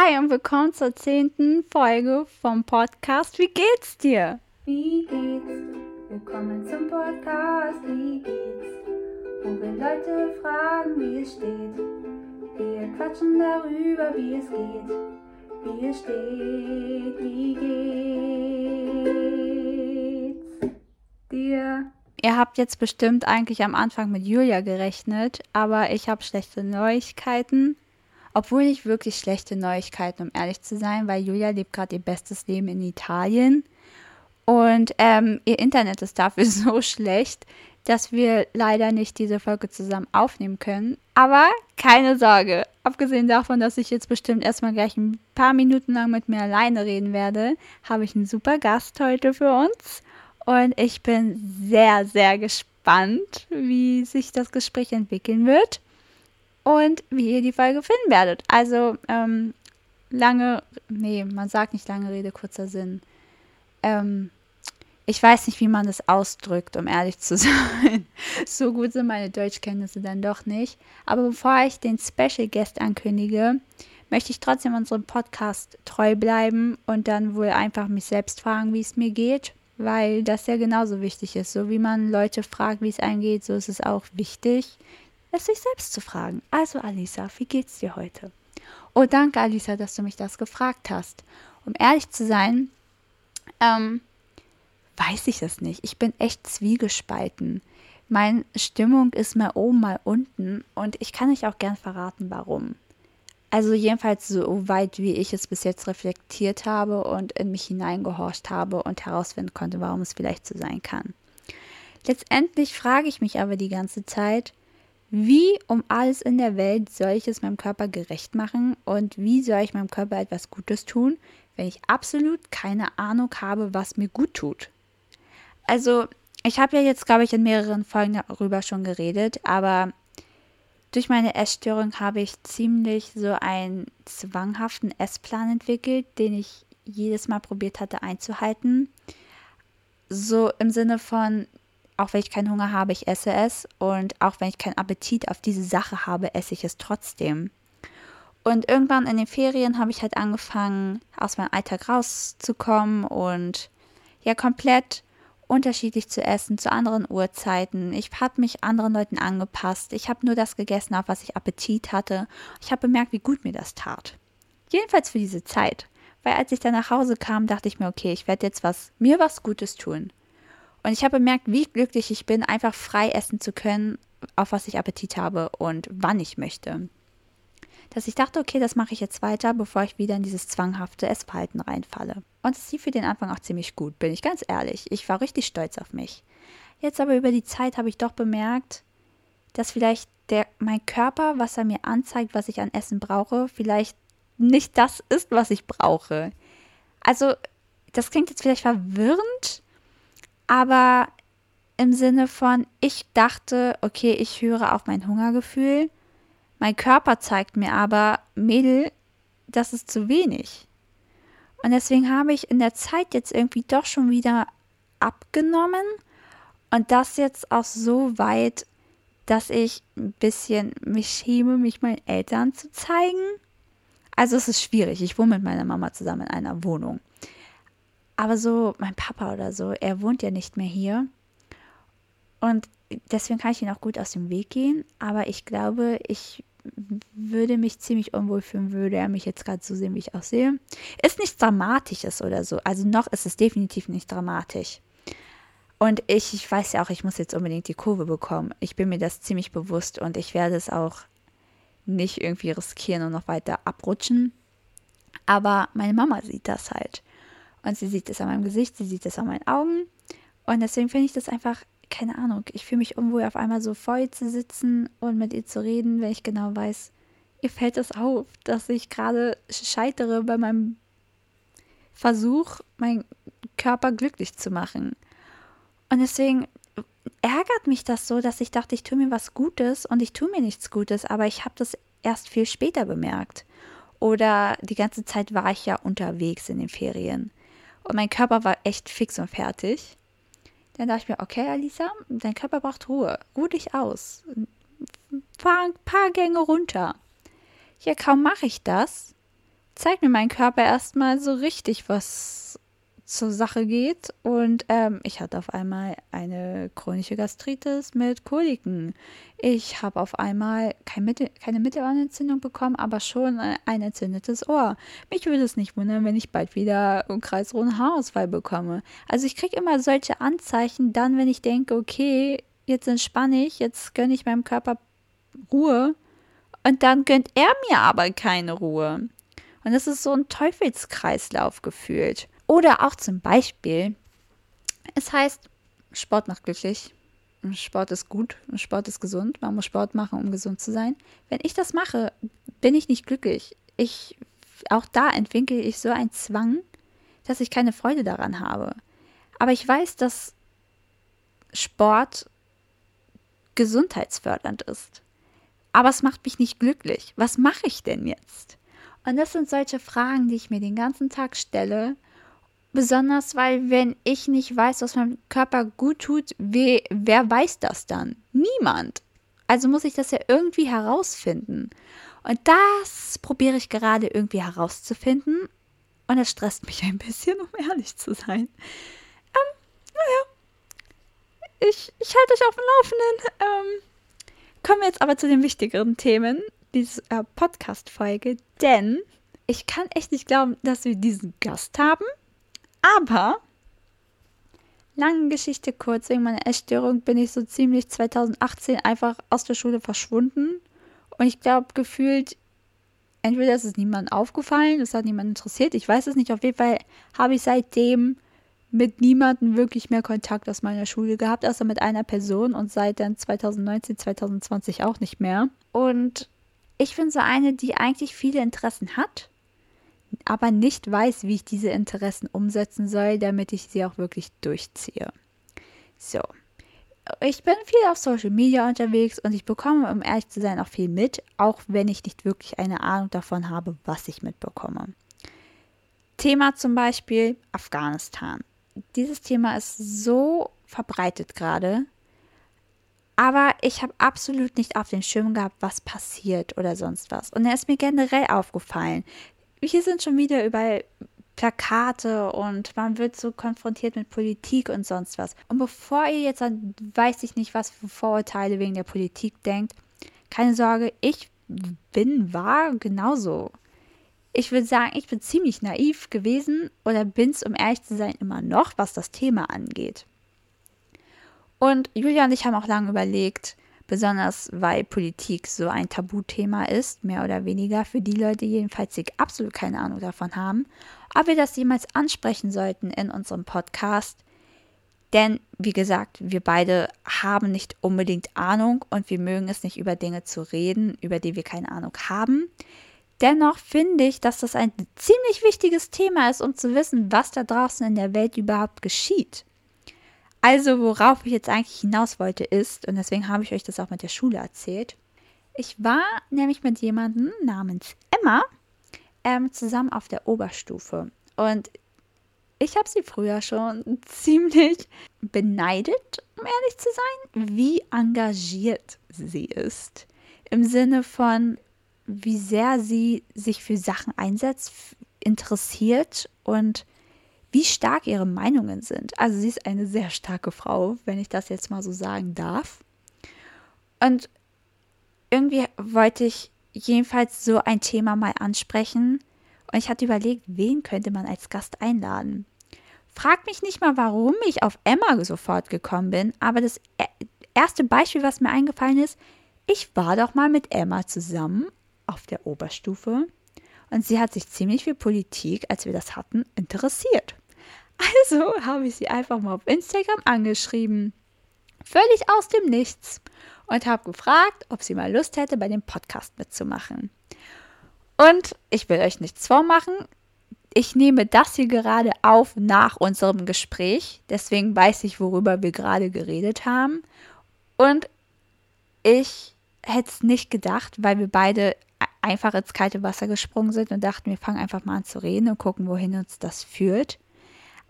Hi und willkommen zur zehnten Folge vom Podcast. Wie geht's dir? Wie geht's? Willkommen zum Podcast. Wie geht's? Wo wir Leute fragen, wie es steht. Wir quatschen darüber, wie es geht. Wie es steht, wie geht's dir? Ihr habt jetzt bestimmt eigentlich am Anfang mit Julia gerechnet, aber ich habe schlechte Neuigkeiten. Obwohl nicht wirklich schlechte Neuigkeiten, um ehrlich zu sein, weil Julia lebt gerade ihr bestes Leben in Italien. Und ähm, ihr Internet ist dafür so schlecht, dass wir leider nicht diese Folge zusammen aufnehmen können. Aber keine Sorge. Abgesehen davon, dass ich jetzt bestimmt erstmal gleich ein paar Minuten lang mit mir alleine reden werde, habe ich einen super Gast heute für uns. Und ich bin sehr, sehr gespannt, wie sich das Gespräch entwickeln wird und wie ihr die Folge finden werdet. Also, ähm, lange, nee, man sagt nicht lange Rede, kurzer Sinn. Ähm, ich weiß nicht, wie man das ausdrückt, um ehrlich zu sein. so gut sind meine Deutschkenntnisse dann doch nicht. Aber bevor ich den Special Guest ankündige, möchte ich trotzdem unserem Podcast treu bleiben und dann wohl einfach mich selbst fragen, wie es mir geht, weil das ja genauso wichtig ist. So wie man Leute fragt, wie es einem geht, so ist es auch wichtig, es sich selbst zu fragen. Also Alisa, wie geht's dir heute? Oh, danke Alisa, dass du mich das gefragt hast. Um ehrlich zu sein, ähm, weiß ich es nicht. Ich bin echt zwiegespalten. Meine Stimmung ist mal oben, mal unten und ich kann euch auch gern verraten, warum. Also jedenfalls so weit, wie ich es bis jetzt reflektiert habe und in mich hineingehorcht habe und herausfinden konnte, warum es vielleicht so sein kann. Letztendlich frage ich mich aber die ganze Zeit, wie um alles in der Welt soll ich es meinem Körper gerecht machen und wie soll ich meinem Körper etwas Gutes tun, wenn ich absolut keine Ahnung habe, was mir gut tut? Also, ich habe ja jetzt, glaube ich, in mehreren Folgen darüber schon geredet, aber durch meine Essstörung habe ich ziemlich so einen zwanghaften Essplan entwickelt, den ich jedes Mal probiert hatte einzuhalten. So im Sinne von, auch wenn ich keinen Hunger habe, ich esse es. Und auch wenn ich keinen Appetit auf diese Sache habe, esse ich es trotzdem. Und irgendwann in den Ferien habe ich halt angefangen, aus meinem Alltag rauszukommen und ja, komplett unterschiedlich zu essen, zu anderen Uhrzeiten. Ich habe mich anderen Leuten angepasst. Ich habe nur das gegessen, auf was ich Appetit hatte. Ich habe bemerkt, wie gut mir das tat. Jedenfalls für diese Zeit. Weil als ich dann nach Hause kam, dachte ich mir, okay, ich werde jetzt was, mir was Gutes tun. Und ich habe bemerkt, wie glücklich ich bin, einfach frei essen zu können, auf was ich Appetit habe und wann ich möchte. Dass ich dachte, okay, das mache ich jetzt weiter, bevor ich wieder in dieses zwanghafte Essverhalten reinfalle. Und es lief für den Anfang auch ziemlich gut, bin ich ganz ehrlich. Ich war richtig stolz auf mich. Jetzt aber über die Zeit habe ich doch bemerkt, dass vielleicht der, mein Körper, was er mir anzeigt, was ich an Essen brauche, vielleicht nicht das ist, was ich brauche. Also, das klingt jetzt vielleicht verwirrend, aber im Sinne von, ich dachte, okay, ich höre auf mein Hungergefühl. Mein Körper zeigt mir aber, Mädel, das ist zu wenig. Und deswegen habe ich in der Zeit jetzt irgendwie doch schon wieder abgenommen. Und das jetzt auch so weit, dass ich ein bisschen mich schäme, mich meinen Eltern zu zeigen. Also es ist schwierig. Ich wohne mit meiner Mama zusammen in einer Wohnung. Aber so, mein Papa oder so, er wohnt ja nicht mehr hier. Und deswegen kann ich ihn auch gut aus dem Weg gehen. Aber ich glaube, ich würde mich ziemlich unwohl fühlen, würde er mich jetzt gerade so sehen, wie ich aussehe. Ist nichts Dramatisches oder so. Also noch ist es definitiv nicht dramatisch. Und ich, ich weiß ja auch, ich muss jetzt unbedingt die Kurve bekommen. Ich bin mir das ziemlich bewusst und ich werde es auch nicht irgendwie riskieren und noch weiter abrutschen. Aber meine Mama sieht das halt. Und sie sieht es an meinem Gesicht, sie sieht es an meinen Augen. Und deswegen finde ich das einfach, keine Ahnung, ich fühle mich unwohl, auf einmal so vor ihr zu sitzen und mit ihr zu reden, wenn ich genau weiß, ihr fällt es auf, dass ich gerade scheitere bei meinem Versuch, meinen Körper glücklich zu machen. Und deswegen ärgert mich das so, dass ich dachte, ich tue mir was Gutes und ich tue mir nichts Gutes, aber ich habe das erst viel später bemerkt. Oder die ganze Zeit war ich ja unterwegs in den Ferien. Und mein Körper war echt fix und fertig. Dann dachte ich mir, okay, Alisa, dein Körper braucht Ruhe. Ruh dich aus. Fahr ein paar Gänge runter. Ja, kaum mache ich das, zeigt mir mein Körper erstmal so richtig, was zur Sache geht. Und ähm, ich hatte auf einmal eine chronische Gastritis mit Koliken. Ich habe auf einmal kein Mittel, keine Mittelohrentzündung bekommen, aber schon ein entzündetes Ohr. Mich würde es nicht wundern, wenn ich bald wieder einen kreisruhen Haarausfall bekomme. Also ich kriege immer solche Anzeichen dann, wenn ich denke, okay, jetzt entspanne ich, jetzt gönne ich meinem Körper Ruhe. Und dann gönnt er mir aber keine Ruhe. Und es ist so ein Teufelskreislauf gefühlt. Oder auch zum Beispiel, es heißt, Sport macht glücklich. Sport ist gut, Sport ist gesund, man muss Sport machen, um gesund zu sein. Wenn ich das mache, bin ich nicht glücklich. Ich, auch da entwickle ich so einen Zwang, dass ich keine Freude daran habe. Aber ich weiß, dass Sport gesundheitsfördernd ist. Aber es macht mich nicht glücklich. Was mache ich denn jetzt? Und das sind solche Fragen, die ich mir den ganzen Tag stelle Besonders, weil wenn ich nicht weiß, was meinem Körper gut tut, we, wer weiß das dann? Niemand. Also muss ich das ja irgendwie herausfinden. Und das probiere ich gerade irgendwie herauszufinden. Und das stresst mich ein bisschen, um ehrlich zu sein. Ähm, naja. Ich, ich halte euch auf dem Laufenden. Ähm, kommen wir jetzt aber zu den wichtigeren Themen dieser äh, Podcast-Folge. Denn ich kann echt nicht glauben, dass wir diesen Gast haben aber, lange Geschichte kurz, wegen meiner Essstörung bin ich so ziemlich 2018 einfach aus der Schule verschwunden. Und ich glaube, gefühlt, entweder ist es niemandem aufgefallen, es hat niemand interessiert, ich weiß es nicht. Auf jeden Fall habe ich seitdem mit niemandem wirklich mehr Kontakt aus meiner Schule gehabt, außer mit einer Person und seit dann 2019, 2020 auch nicht mehr. Und ich bin so eine, die eigentlich viele Interessen hat, aber nicht weiß, wie ich diese Interessen umsetzen soll, damit ich sie auch wirklich durchziehe. So. Ich bin viel auf Social Media unterwegs und ich bekomme, um ehrlich zu sein, auch viel mit, auch wenn ich nicht wirklich eine Ahnung davon habe, was ich mitbekomme. Thema zum Beispiel Afghanistan. Dieses Thema ist so verbreitet gerade, aber ich habe absolut nicht auf den Schirm gehabt, was passiert oder sonst was. Und er ist mir generell aufgefallen, hier sind schon wieder überall Plakate und man wird so konfrontiert mit Politik und sonst was. Und bevor ihr jetzt an, weiß ich nicht, was für Vorurteile wegen der Politik denkt, keine Sorge, ich bin, war genauso. Ich würde sagen, ich bin ziemlich naiv gewesen oder bin es, um ehrlich zu sein, immer noch, was das Thema angeht. Und Julia und ich haben auch lange überlegt, besonders weil Politik so ein Tabuthema ist, mehr oder weniger, für die Leute jedenfalls, die absolut keine Ahnung davon haben, ob wir das jemals ansprechen sollten in unserem Podcast. Denn, wie gesagt, wir beide haben nicht unbedingt Ahnung und wir mögen es nicht über Dinge zu reden, über die wir keine Ahnung haben. Dennoch finde ich, dass das ein ziemlich wichtiges Thema ist, um zu wissen, was da draußen in der Welt überhaupt geschieht. Also, worauf ich jetzt eigentlich hinaus wollte, ist, und deswegen habe ich euch das auch mit der Schule erzählt, ich war nämlich mit jemandem namens Emma ähm, zusammen auf der Oberstufe. Und ich habe sie früher schon ziemlich beneidet, um ehrlich zu sein, wie engagiert sie ist. Im Sinne von, wie sehr sie sich für Sachen einsetzt, interessiert und wie stark ihre Meinungen sind. Also sie ist eine sehr starke Frau, wenn ich das jetzt mal so sagen darf. Und irgendwie wollte ich jedenfalls so ein Thema mal ansprechen. Und ich hatte überlegt, wen könnte man als Gast einladen. Frag mich nicht mal, warum ich auf Emma sofort gekommen bin, aber das e-, erste Beispiel, was mir eingefallen ist, ich war doch mal mit Emma zusammen auf der Oberstufe und sie hat sich ziemlich für Politik, als wir das hatten, interessiert. Also habe ich sie einfach mal auf Instagram angeschrieben. Völlig aus dem Nichts. Und habe gefragt, ob sie mal Lust hätte, bei dem Podcast mitzumachen. Und ich will euch nichts vormachen. Ich nehme das hier gerade auf nach unserem Gespräch. Deswegen weiß ich, worüber wir gerade geredet haben. Und ich hätte es nicht gedacht, weil wir beide einfach ins kalte Wasser gesprungen sind und dachten, wir fangen einfach mal an zu reden und gucken, wohin uns das führt.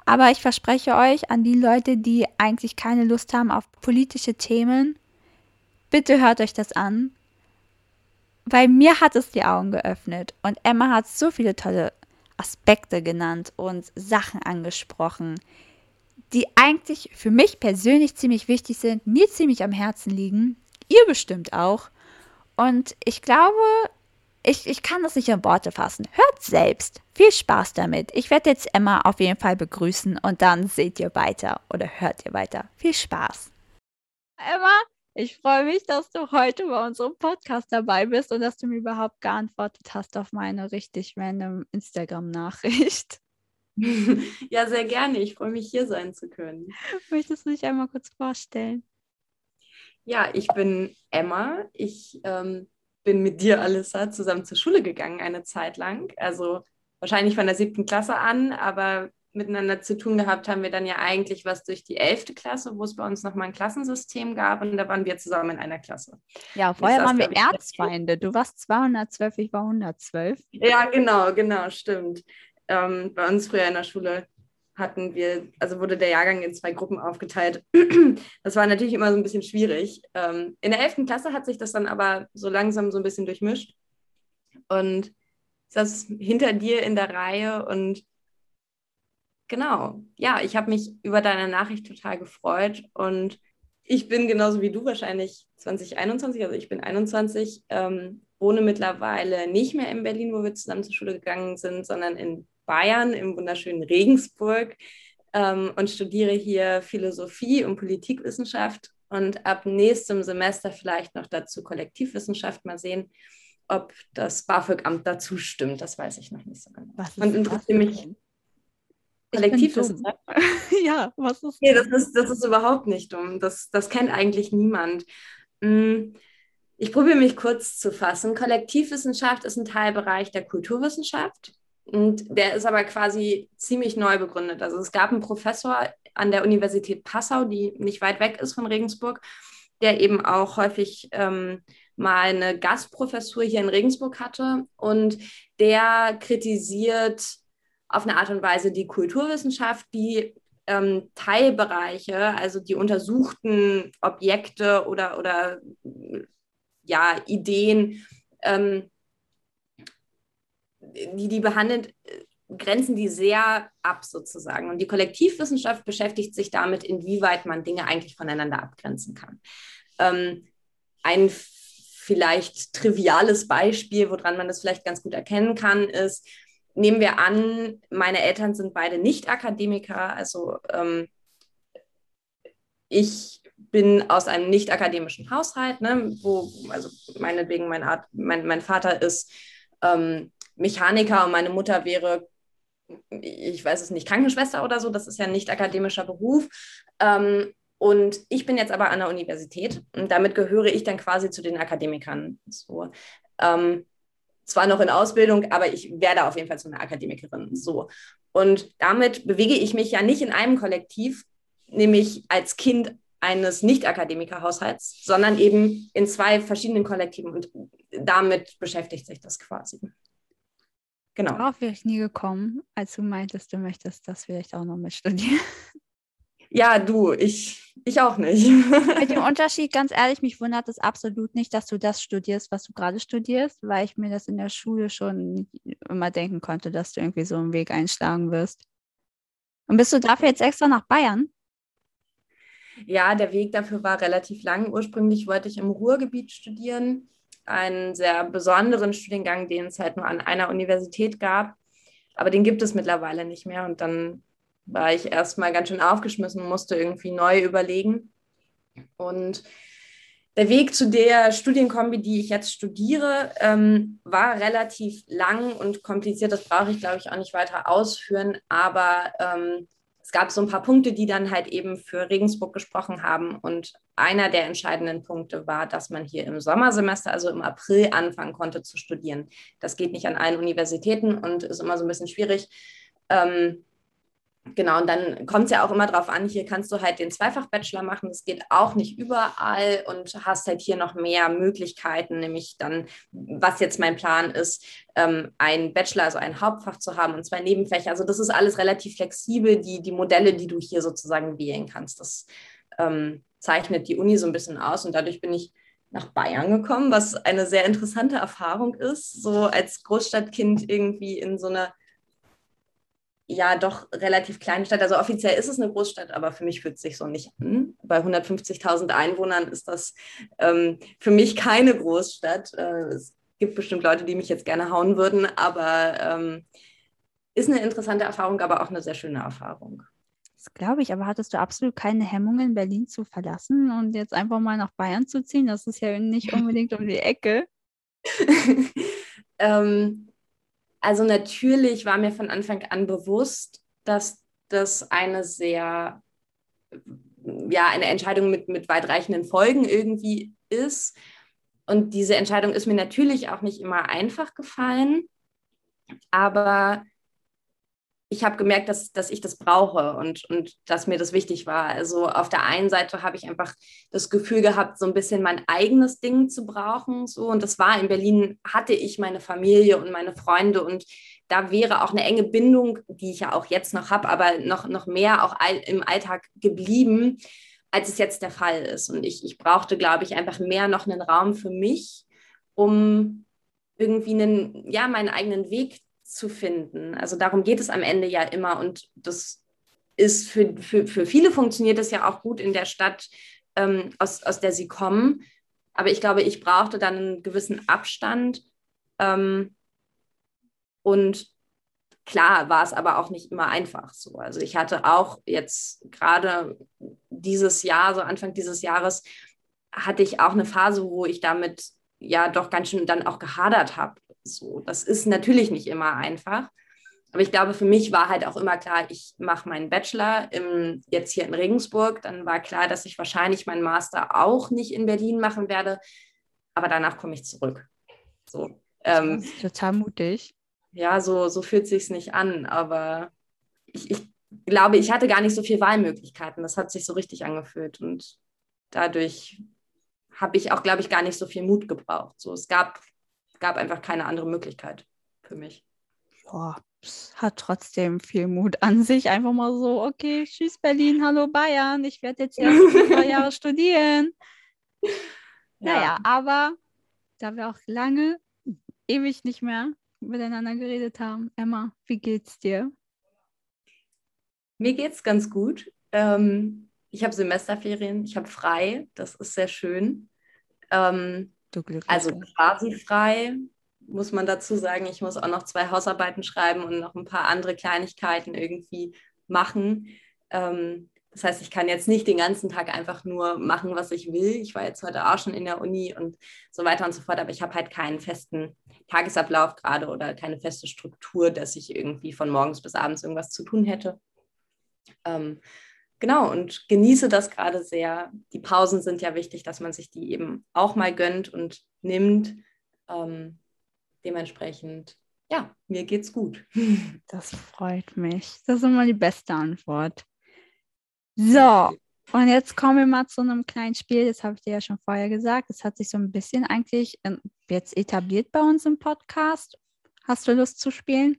Aber ich verspreche euch an die Leute, die eigentlich keine Lust haben auf politische Themen, bitte hört euch das an, weil mir hat es die Augen geöffnet und Emma hat so viele tolle Aspekte genannt und Sachen angesprochen, die eigentlich für mich persönlich ziemlich wichtig sind, mir ziemlich am Herzen liegen, ihr bestimmt auch. Und ich glaube, ich, ich kann das nicht in Worte fassen. Hört selbst. Viel Spaß damit. Ich werde jetzt Emma auf jeden Fall begrüßen und dann seht ihr weiter oder hört ihr weiter. Viel Spaß. Emma, ich freue mich, dass du heute bei unserem Podcast dabei bist und dass du mir überhaupt geantwortet hast auf meine richtig random Instagram-Nachricht. Ja, sehr gerne. Ich freue mich, hier sein zu können. Möchtest du dich einmal kurz vorstellen? Ja, ich bin Emma. Ich ähm, bin mit dir, Alissa, zusammen zur Schule gegangen eine Zeit lang. Also wahrscheinlich von der siebten Klasse an, aber miteinander zu tun gehabt haben wir dann ja eigentlich was durch die elfte Klasse, wo es bei uns nochmal ein Klassensystem gab und da waren wir zusammen in einer Klasse. Ja, vorher waren wir Erzfeinde. Du warst 212, ich war 112. Ja, genau, genau, stimmt. Ähm, bei uns früher in der Schule hatten wir, also wurde der Jahrgang in zwei Gruppen aufgeteilt. Das war natürlich immer so ein bisschen schwierig. Ähm, in der 11. Klasse hat sich das dann aber so langsam so ein bisschen durchmischt. Und saß hinter dir in der Reihe und genau, ja, ich habe mich über deine Nachricht total gefreut und ich bin genauso wie du wahrscheinlich 2021, also ich bin 21, ähm, wohne mittlerweile nicht mehr in Berlin, wo wir zusammen zur Schule gegangen sind, sondern in Bayern, im wunderschönen Regensburg ähm, und studiere hier Philosophie und Politikwissenschaft und ab nächstem Semester vielleicht noch dazu Kollektivwissenschaft mal sehen, ob das BAföG-Amt dazu stimmt. Das weiß ich noch nicht so genau. und interessiere mich. Kollektivwissenschaft. ja, was ist Nee, das ist, das ist überhaupt nicht dumm. Das, das kennt eigentlich niemand. Hm, ich probiere mich kurz zu fassen. Kollektivwissenschaft ist ein Teilbereich der Kulturwissenschaft. Und der ist aber quasi ziemlich neu begründet. Also es gab einen Professor an der Universität Passau, die nicht weit weg ist von Regensburg, der eben auch häufig ähm, mal eine Gastprofessur hier in Regensburg hatte. Und der kritisiert auf eine Art und Weise die Kulturwissenschaft, die ähm, Teilbereiche, also die untersuchten Objekte oder, oder ja, Ideen, ähm, die, die behandelt, grenzen die sehr ab sozusagen. Und die Kollektivwissenschaft beschäftigt sich damit, inwieweit man Dinge eigentlich voneinander abgrenzen kann. Ähm, ein vielleicht triviales Beispiel, woran man das vielleicht ganz gut erkennen kann, ist, nehmen wir an, meine Eltern sind beide Nicht-Akademiker, also ähm, ich bin aus einem nicht-akademischen Haushalt, ne, wo, also meinetwegen mein, Art, mein, mein Vater ist ähm, Mechaniker und meine Mutter wäre, ich weiß es nicht, Krankenschwester oder so, das ist ja ein nicht-akademischer Beruf. Ähm, und ich bin jetzt aber an der Universität und damit gehöre ich dann quasi zu den Akademikern. So. Ähm, zwar noch in Ausbildung, aber ich werde auf jeden Fall zu einer Akademikerin. So. Und damit bewege ich mich ja nicht in einem Kollektiv, nämlich als Kind eines Nicht-Akademiker-Haushalts, sondern eben in zwei verschiedenen Kollektiven. Und damit beschäftigt sich das quasi. Genau. Darauf wäre ich nie gekommen, als du meintest, du möchtest das vielleicht auch noch mit studieren. Ja, du, ich, ich auch nicht. Mit dem Unterschied, ganz ehrlich, mich wundert es absolut nicht, dass du das studierst, was du gerade studierst, weil ich mir das in der Schule schon immer denken konnte, dass du irgendwie so einen Weg einschlagen wirst. Und bist du dafür jetzt extra nach Bayern? Ja, der Weg dafür war relativ lang. Ursprünglich wollte ich im Ruhrgebiet studieren, einen sehr besonderen Studiengang, den es halt nur an einer Universität gab. Aber den gibt es mittlerweile nicht mehr. Und dann war ich erstmal ganz schön aufgeschmissen, musste irgendwie neu überlegen. Und der Weg zu der Studienkombi, die ich jetzt studiere, ähm, war relativ lang und kompliziert. Das brauche ich, glaube ich, auch nicht weiter ausführen. Aber ähm, es gab so ein paar Punkte, die dann halt eben für Regensburg gesprochen haben. Und einer der entscheidenden Punkte war, dass man hier im Sommersemester, also im April, anfangen konnte zu studieren. Das geht nicht an allen Universitäten und ist immer so ein bisschen schwierig. Ähm, Genau, und dann kommt es ja auch immer darauf an, hier kannst du halt den Zweifach-Bachelor machen, das geht auch nicht überall und hast halt hier noch mehr Möglichkeiten, nämlich dann, was jetzt mein Plan ist, ähm, ein Bachelor, also ein Hauptfach zu haben und zwei Nebenfächer. Also das ist alles relativ flexibel, die, die Modelle, die du hier sozusagen wählen kannst. Das ähm, zeichnet die Uni so ein bisschen aus und dadurch bin ich nach Bayern gekommen, was eine sehr interessante Erfahrung ist, so als Großstadtkind irgendwie in so einer ja doch relativ kleinen Stadt. Also offiziell ist es eine Großstadt, aber für mich fühlt es sich so nicht an. Bei 150.000 Einwohnern ist das ähm, für mich keine Großstadt. Äh, es gibt bestimmt Leute, die mich jetzt gerne hauen würden, aber ähm, ist eine interessante Erfahrung, aber auch eine sehr schöne Erfahrung. Das glaube ich, aber hattest du absolut keine Hemmungen, Berlin zu verlassen und jetzt einfach mal nach Bayern zu ziehen? Das ist ja nicht unbedingt um die Ecke. ähm, also natürlich war mir von Anfang an bewusst, dass das eine sehr, ja, eine Entscheidung mit, mit weitreichenden Folgen irgendwie ist. Und diese Entscheidung ist mir natürlich auch nicht immer einfach gefallen. Aber ich habe gemerkt, dass, dass ich das brauche und, und dass mir das wichtig war. Also auf der einen Seite habe ich einfach das Gefühl gehabt, so ein bisschen mein eigenes Ding zu brauchen. So. Und das war in Berlin, hatte ich meine Familie und meine Freunde und da wäre auch eine enge Bindung, die ich ja auch jetzt noch habe, aber noch, noch mehr auch all, im Alltag geblieben, als es jetzt der Fall ist. Und ich, ich brauchte, glaube ich, einfach mehr noch einen Raum für mich, um irgendwie einen, ja, meinen eigenen Weg zu finden. Also darum geht es am Ende ja immer und das ist für, für, für viele funktioniert das ja auch gut in der Stadt, ähm, aus, aus der sie kommen. Aber ich glaube, ich brauchte dann einen gewissen Abstand. Ähm, und klar war es aber auch nicht immer einfach so. Also ich hatte auch jetzt gerade dieses Jahr, so Anfang dieses Jahres, hatte ich auch eine Phase, wo ich damit ja doch ganz schön dann auch gehadert habe. So, das ist natürlich nicht immer einfach. Aber ich glaube, für mich war halt auch immer klar, ich mache meinen Bachelor im, jetzt hier in Regensburg. Dann war klar, dass ich wahrscheinlich meinen Master auch nicht in Berlin machen werde. Aber danach komme ich zurück. So, ähm, total mutig. Ja, so, so fühlt sich nicht an. Aber ich, ich glaube, ich hatte gar nicht so viele Wahlmöglichkeiten. Das hat sich so richtig angefühlt. Und dadurch habe ich auch, glaube ich, gar nicht so viel Mut gebraucht. So, es gab gab einfach keine andere Möglichkeit für mich. Ja, es hat trotzdem viel Mut an sich. Einfach mal so, okay, tschüss Berlin, hallo Bayern, ich werde jetzt erst zwei Jahre studieren. Ja. Naja, aber da wir auch lange, ewig nicht mehr miteinander geredet haben, Emma, wie geht's dir? Mir geht's ganz gut. Ähm, ich habe Semesterferien, ich habe frei, das ist sehr schön. Ähm, Du also quasi frei, muss man dazu sagen. Ich muss auch noch zwei Hausarbeiten schreiben und noch ein paar andere Kleinigkeiten irgendwie machen. Ähm, das heißt, ich kann jetzt nicht den ganzen Tag einfach nur machen, was ich will. Ich war jetzt heute auch schon in der Uni und so weiter und so fort, aber ich habe halt keinen festen Tagesablauf gerade oder keine feste Struktur, dass ich irgendwie von morgens bis abends irgendwas zu tun hätte. Ähm, genau, und genieße das gerade sehr. Die Pausen sind ja wichtig, dass man sich die eben auch mal gönnt und nimmt. Ähm, dementsprechend, ja, mir geht's gut. Das freut mich. Das ist immer die beste Antwort. So, und jetzt kommen wir mal zu einem kleinen Spiel. Das habe ich dir ja schon vorher gesagt. Das hat sich so ein bisschen eigentlich jetzt etabliert bei uns im Podcast. Hast du Lust zu spielen?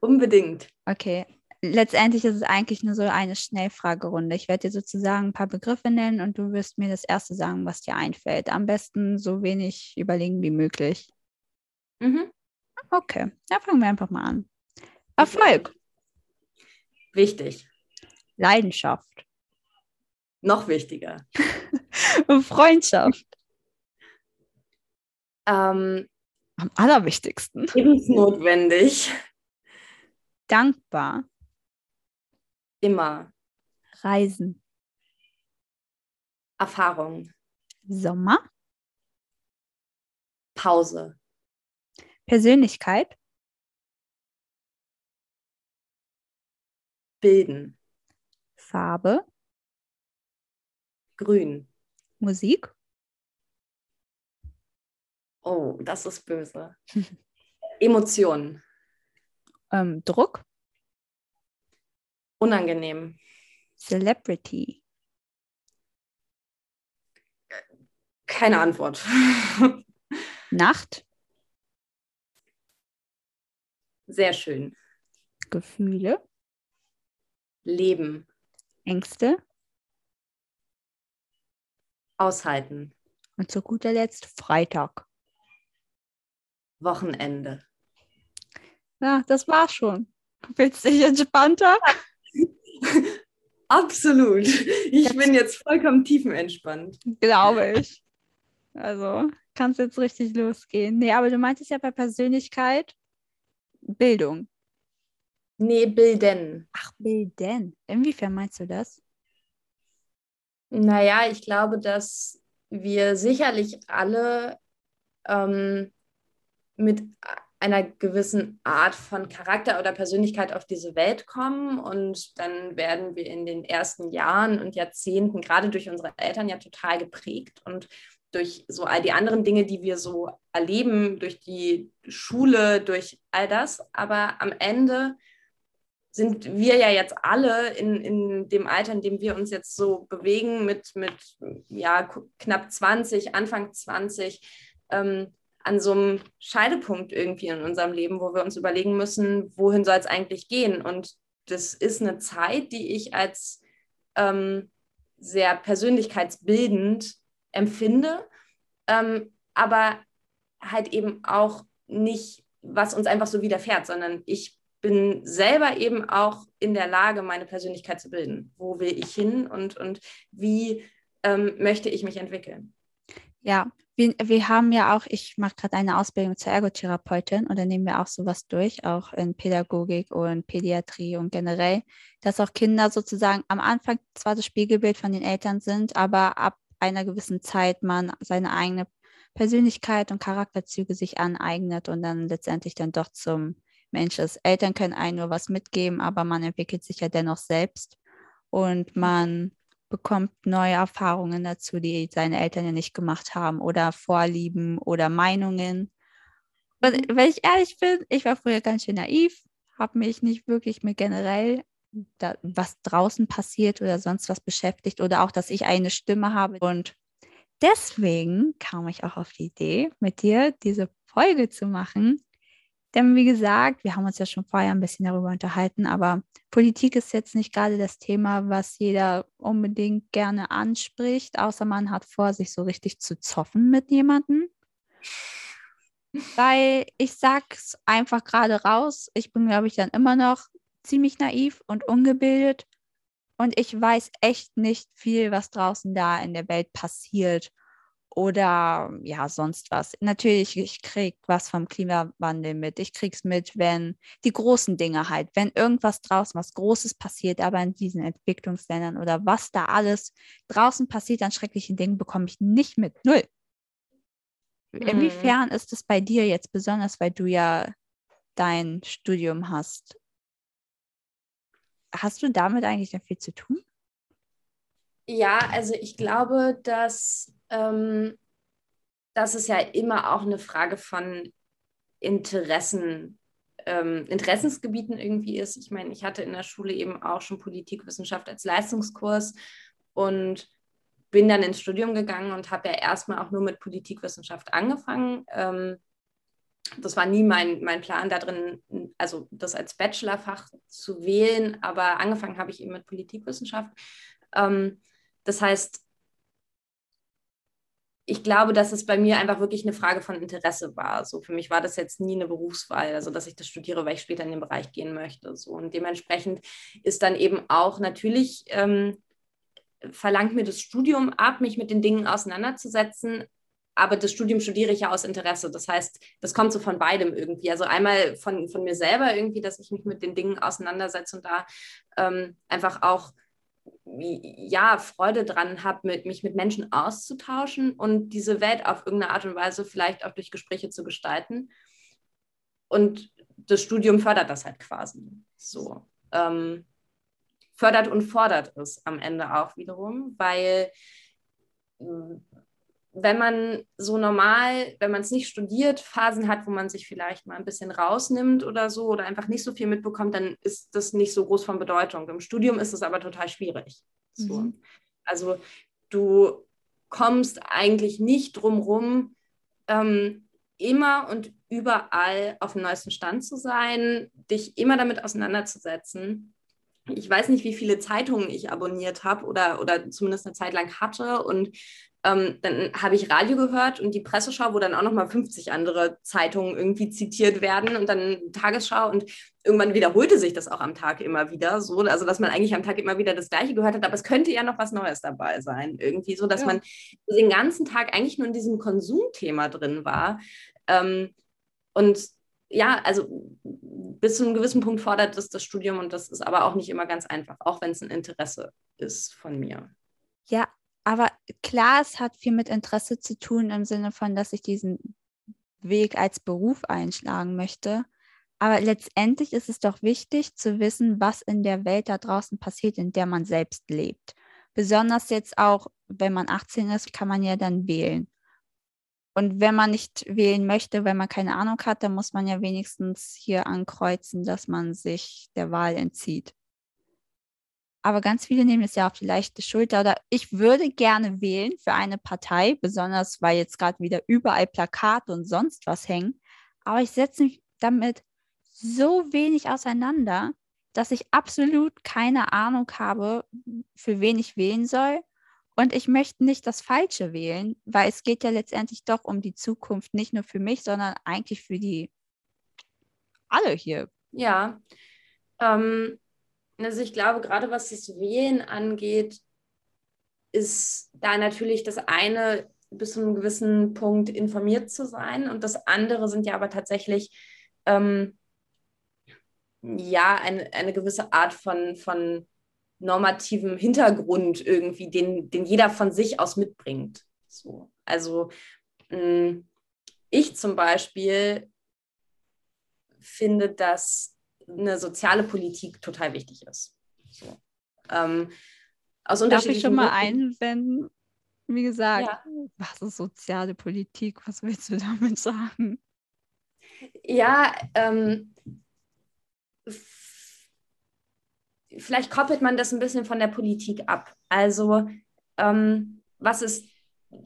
Unbedingt. Okay, letztendlich ist es eigentlich nur so eine Schnellfragerunde. Ich werde dir sozusagen ein paar Begriffe nennen und du wirst mir das erste sagen, was dir einfällt. Am besten so wenig überlegen wie möglich. Mhm. Okay, dann fangen wir einfach mal an. Erfolg. Wichtig. Leidenschaft. Noch wichtiger. Freundschaft. Ähm, Am allerwichtigsten. Lebensnotwendig. Dankbar. Immer. Reisen. Erfahrung. Sommer. Pause. Persönlichkeit. Bilden. Farbe. Grün. Musik. Oh, das ist böse. Emotionen. Ähm, Druck. Unangenehm. Celebrity. Keine Antwort. Nacht. Sehr schön. Gefühle. Leben. Ängste. Aushalten. Und zu guter Letzt Freitag. Wochenende. Ja, das war schon. Willst du dich entspannter? Absolut. Ich bin jetzt vollkommen tiefenentspannt. Glaube ich. Also kann es jetzt richtig losgehen. Nee, aber du meintest ja bei Persönlichkeit Bildung. Nee, bilden. Ach, bilden. Inwiefern meinst du das? Naja, ich glaube, dass wir sicherlich alle ähm, mit einer gewissen Art von Charakter oder Persönlichkeit auf diese Welt kommen und dann werden wir in den ersten Jahren und Jahrzehnten gerade durch unsere Eltern ja total geprägt und durch so all die anderen Dinge, die wir so erleben, durch die Schule, durch all das. Aber am Ende sind wir ja jetzt alle in, in dem Alter, in dem wir uns jetzt so bewegen, mit, mit ja, knapp 20, Anfang 20, ähm, an so einem Scheidepunkt irgendwie in unserem Leben, wo wir uns überlegen müssen, wohin soll es eigentlich gehen? Und das ist eine Zeit, die ich als ähm, sehr persönlichkeitsbildend empfinde, ähm, aber halt eben auch nicht, was uns einfach so widerfährt, sondern ich bin selber eben auch in der Lage, meine Persönlichkeit zu bilden. Wo will ich hin und, und wie ähm, möchte ich mich entwickeln? Ja, wir, wir haben ja auch, ich mache gerade eine Ausbildung zur Ergotherapeutin und da nehmen wir auch sowas durch, auch in Pädagogik und Pädiatrie und generell, dass auch Kinder sozusagen am Anfang zwar das Spiegelbild von den Eltern sind, aber ab einer gewissen Zeit man seine eigene Persönlichkeit und Charakterzüge sich aneignet und dann letztendlich dann doch zum Mensch ist. Eltern können einen nur was mitgeben, aber man entwickelt sich ja dennoch selbst und man bekommt neue Erfahrungen dazu, die seine Eltern ja nicht gemacht haben oder Vorlieben oder Meinungen. Und mhm. wenn ich ehrlich bin, ich war früher ganz schön naiv, habe mich nicht wirklich mit generell, da, was draußen passiert oder sonst was beschäftigt oder auch, dass ich eine Stimme habe. Und deswegen kam ich auch auf die Idee, mit dir diese Folge zu machen, denn wie gesagt, wir haben uns ja schon vorher ein bisschen darüber unterhalten, aber Politik ist jetzt nicht gerade das Thema, was jeder unbedingt gerne anspricht, außer man hat vor, sich so richtig zu zoffen mit jemandem. Weil ich sag's einfach gerade raus, ich bin, glaube ich, dann immer noch ziemlich naiv und ungebildet und ich weiß echt nicht viel, was draußen da in der Welt passiert oder ja, sonst was. Natürlich, ich kriege was vom Klimawandel mit. Ich kriege es mit, wenn die großen Dinge halt, wenn irgendwas draußen, was Großes passiert, aber in diesen Entwicklungsländern oder was da alles draußen passiert an schrecklichen Dingen, bekomme ich nicht mit. Null. Mhm. Inwiefern ist es bei dir jetzt besonders, weil du ja dein Studium hast? Hast du damit eigentlich noch viel zu tun? Ja, also ich glaube, dass ähm, dass es ja immer auch eine Frage von Interessen, ähm, Interessensgebieten irgendwie ist. Ich meine, ich hatte in der Schule eben auch schon Politikwissenschaft als Leistungskurs und bin dann ins Studium gegangen und habe ja erstmal auch nur mit Politikwissenschaft angefangen. Ähm, das war nie mein, mein Plan da drin, also das als Bachelorfach zu wählen, aber angefangen habe ich eben mit Politikwissenschaft. Ähm, das heißt, ich glaube, dass es bei mir einfach wirklich eine Frage von Interesse war. So für mich war das jetzt nie eine Berufswahl, also dass ich das studiere, weil ich später in den Bereich gehen möchte. So und dementsprechend ist dann eben auch natürlich ähm, verlangt mir das Studium ab, mich mit den Dingen auseinanderzusetzen. Aber das Studium studiere ich ja aus Interesse. Das heißt, das kommt so von beidem irgendwie. Also einmal von, von mir selber irgendwie, dass ich mich mit den Dingen auseinandersetze und da ähm, einfach auch ja, Freude dran habe, mit, mich mit Menschen auszutauschen und diese Welt auf irgendeine Art und Weise vielleicht auch durch Gespräche zu gestalten. Und das Studium fördert das halt quasi so. Ähm, fördert und fordert es am Ende auch wiederum, weil wenn man so normal, wenn man es nicht studiert, Phasen hat, wo man sich vielleicht mal ein bisschen rausnimmt oder so oder einfach nicht so viel mitbekommt, dann ist das nicht so groß von Bedeutung. Im Studium ist es aber total schwierig. So. Mhm. Also du kommst eigentlich nicht drum rum, ähm, immer und überall auf dem neuesten Stand zu sein, dich immer damit auseinanderzusetzen. Ich weiß nicht, wie viele Zeitungen ich abonniert habe oder, oder zumindest eine Zeit lang hatte und ähm, dann habe ich Radio gehört und die Presseschau, wo dann auch nochmal 50 andere Zeitungen irgendwie zitiert werden und dann Tagesschau und irgendwann wiederholte sich das auch am Tag immer wieder so, also dass man eigentlich am Tag immer wieder das Gleiche gehört hat, aber es könnte ja noch was Neues dabei sein, irgendwie so, dass ja. man den ganzen Tag eigentlich nur in diesem Konsumthema drin war. Ähm, und ja, also bis zu einem gewissen Punkt fordert das das Studium und das ist aber auch nicht immer ganz einfach, auch wenn es ein Interesse ist von mir. Ja, aber klar, es hat viel mit Interesse zu tun im Sinne von, dass ich diesen Weg als Beruf einschlagen möchte. Aber letztendlich ist es doch wichtig zu wissen, was in der Welt da draußen passiert, in der man selbst lebt. Besonders jetzt auch, wenn man 18 ist, kann man ja dann wählen. Und wenn man nicht wählen möchte, weil man keine Ahnung hat, dann muss man ja wenigstens hier ankreuzen, dass man sich der Wahl entzieht. Aber ganz viele nehmen es ja auf die leichte Schulter. Oder ich würde gerne wählen für eine Partei, besonders weil jetzt gerade wieder überall Plakate und sonst was hängen. Aber ich setze mich damit so wenig auseinander, dass ich absolut keine Ahnung habe, für wen ich wählen soll. Und ich möchte nicht das Falsche wählen, weil es geht ja letztendlich doch um die Zukunft, nicht nur für mich, sondern eigentlich für die alle hier. Ja, ähm, also ich glaube, gerade was das Wählen angeht, ist da natürlich das eine bis zu einem gewissen Punkt informiert zu sein und das andere sind ja aber tatsächlich ähm, ja eine, eine gewisse Art von, von normativem Hintergrund irgendwie, den, den jeder von sich aus mitbringt. So. Also mh, hm, ich zum Beispiel finde, dass eine soziale Politik total wichtig ist. So. Ähm, aus Darf ich schon mal einwenden? Wie gesagt, ja. was ist soziale Politik? Was willst du damit sagen? Ja, ähm, vielleicht koppelt man das ein bisschen von der Politik ab. Also, ähm, was ist,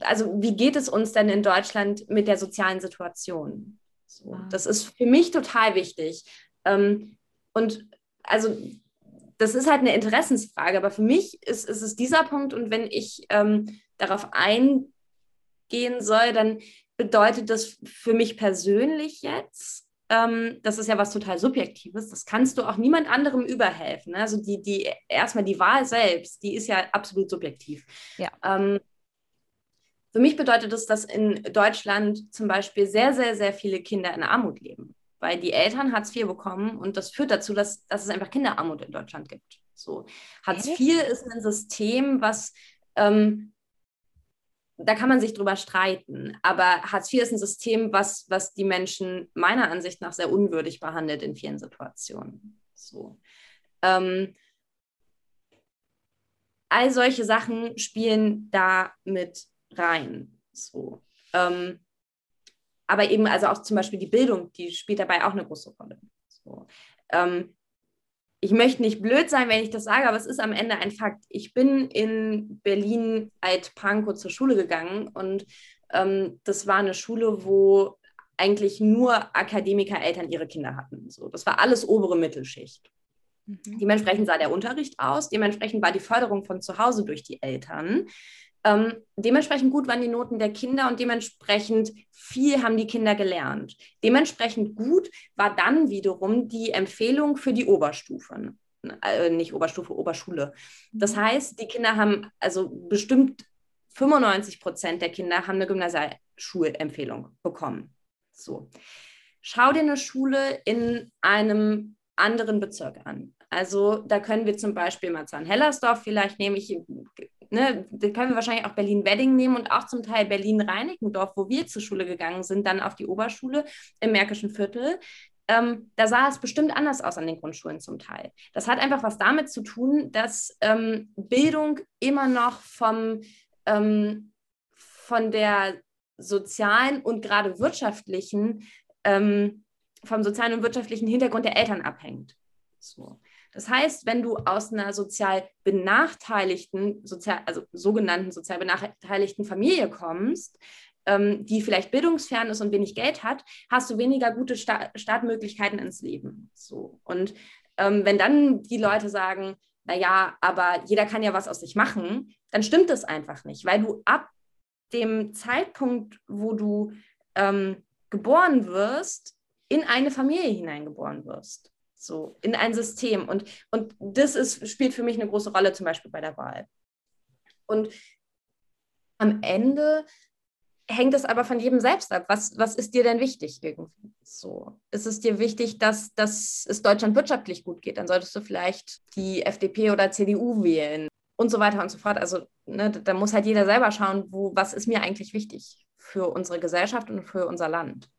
also wie geht es uns denn in Deutschland mit der sozialen Situation? So, ah. Das ist für mich total wichtig. Ähm, und also das ist halt eine Interessensfrage, aber für mich ist, ist es dieser Punkt und wenn ich ähm, darauf eingehen soll, dann bedeutet das für mich persönlich jetzt, ähm, das ist ja was total Subjektives, das kannst du auch niemand anderem überhelfen. Ne? Also die, die, erstmal die Wahl selbst, die ist ja absolut subjektiv. Ja. Ähm, für mich bedeutet das, dass in Deutschland zum Beispiel sehr, sehr, sehr viele Kinder in Armut leben weil die Eltern Hartz IV bekommen und das führt dazu, dass, dass es einfach Kinderarmut in Deutschland gibt. So. Hartz IV ist ein System, was ähm, da kann man sich drüber streiten, aber Hartz IV ist ein System, was, was die Menschen meiner Ansicht nach sehr unwürdig behandelt in vielen Situationen. So. Ähm, all solche Sachen spielen da mit rein. So. Ähm, aber eben also auch zum Beispiel die Bildung, die spielt dabei auch eine große Rolle. So. Ähm, ich möchte nicht blöd sein, wenn ich das sage, aber es ist am Ende ein Fakt. Ich bin in Berlin Alt-Pankow zur Schule gegangen und ähm, das war eine Schule, wo eigentlich nur Akademiker-Eltern ihre Kinder hatten. So, das war alles obere Mittelschicht. Mhm. Dementsprechend sah der Unterricht aus, dementsprechend war die Förderung von zu Hause durch die Eltern. Ähm, dementsprechend gut waren die Noten der Kinder und dementsprechend viel haben die Kinder gelernt. Dementsprechend gut war dann wiederum die Empfehlung für die Oberstufe. Äh, nicht Oberstufe, Oberschule. Das mhm. heißt, die Kinder haben, also bestimmt 95 Prozent der Kinder haben eine Gymnasialschulempfehlung bekommen. So. Schau dir eine Schule in einem anderen Bezirk an. Also da können wir zum Beispiel Marzahn-Hellersdorf vielleicht nehmen. Ich ne, da können wir wahrscheinlich auch Berlin-Wedding nehmen und auch zum Teil Berlin-Reinickendorf, wo wir zur Schule gegangen sind, dann auf die Oberschule im Märkischen Viertel. Ähm, da sah es bestimmt anders aus an den Grundschulen zum Teil. Das hat einfach was damit zu tun, dass ähm, Bildung immer noch vom, ähm, von der sozialen und gerade wirtschaftlichen, ähm, vom sozialen und wirtschaftlichen Hintergrund der Eltern abhängt. So. Das heißt, wenn du aus einer sozial benachteiligten, sozial, also sogenannten sozial benachteiligten Familie kommst, ähm, die vielleicht bildungsfern ist und wenig Geld hat, hast du weniger gute Sta Startmöglichkeiten ins Leben. So. Und ähm, wenn dann die Leute sagen, naja, aber jeder kann ja was aus sich machen, dann stimmt das einfach nicht, weil du ab dem Zeitpunkt, wo du ähm, geboren wirst, in eine Familie hineingeboren wirst. So, in ein System. Und, und das ist, spielt für mich eine große Rolle, zum Beispiel bei der Wahl. Und am Ende hängt es aber von jedem selbst ab. Was, was ist dir denn wichtig irgendwie? So, ist es dir wichtig, dass, dass es Deutschland wirtschaftlich gut geht? Dann solltest du vielleicht die FDP oder CDU wählen und so weiter und so fort. Also ne, da muss halt jeder selber schauen, wo, was ist mir eigentlich wichtig für unsere Gesellschaft und für unser Land.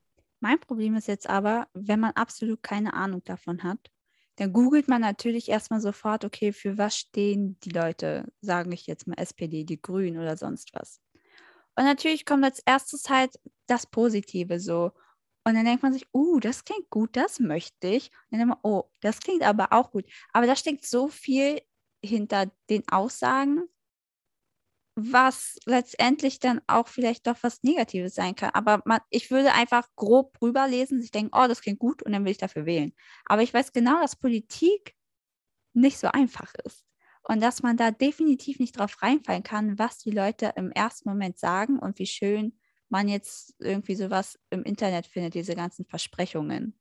Mein Problem ist jetzt aber, wenn man absolut keine Ahnung davon hat, dann googelt man natürlich erstmal sofort, okay, für was stehen die Leute, sage ich jetzt mal SPD, die Grünen oder sonst was. Und natürlich kommt als erstes halt das Positive so. Und dann denkt man sich, uh, das klingt gut, das möchte ich. Und dann denkt man, oh, das klingt aber auch gut. Aber da steckt so viel hinter den Aussagen, was letztendlich dann auch vielleicht doch was Negatives sein kann. Aber man, ich würde einfach grob rüberlesen, ich denke, oh, das klingt gut und dann will ich dafür wählen. Aber ich weiß genau, dass Politik nicht so einfach ist und dass man da definitiv nicht drauf reinfallen kann, was die Leute im ersten Moment sagen und wie schön man jetzt irgendwie sowas im Internet findet, diese ganzen Versprechungen.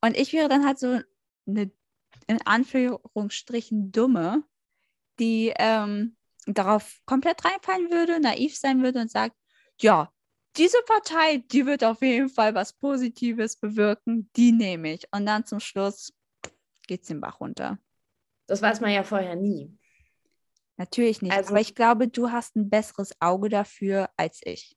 Und ich wäre dann halt so eine, in Anführungsstrichen, dumme, die ähm, darauf komplett reinfallen würde, naiv sein würde und sagt, ja, diese Partei, die wird auf jeden Fall was Positives bewirken, die nehme ich. Und dann zum Schluss geht es den Bach runter. Das weiß man ja vorher nie. Natürlich nicht. Also, aber ich glaube, du hast ein besseres Auge dafür als ich.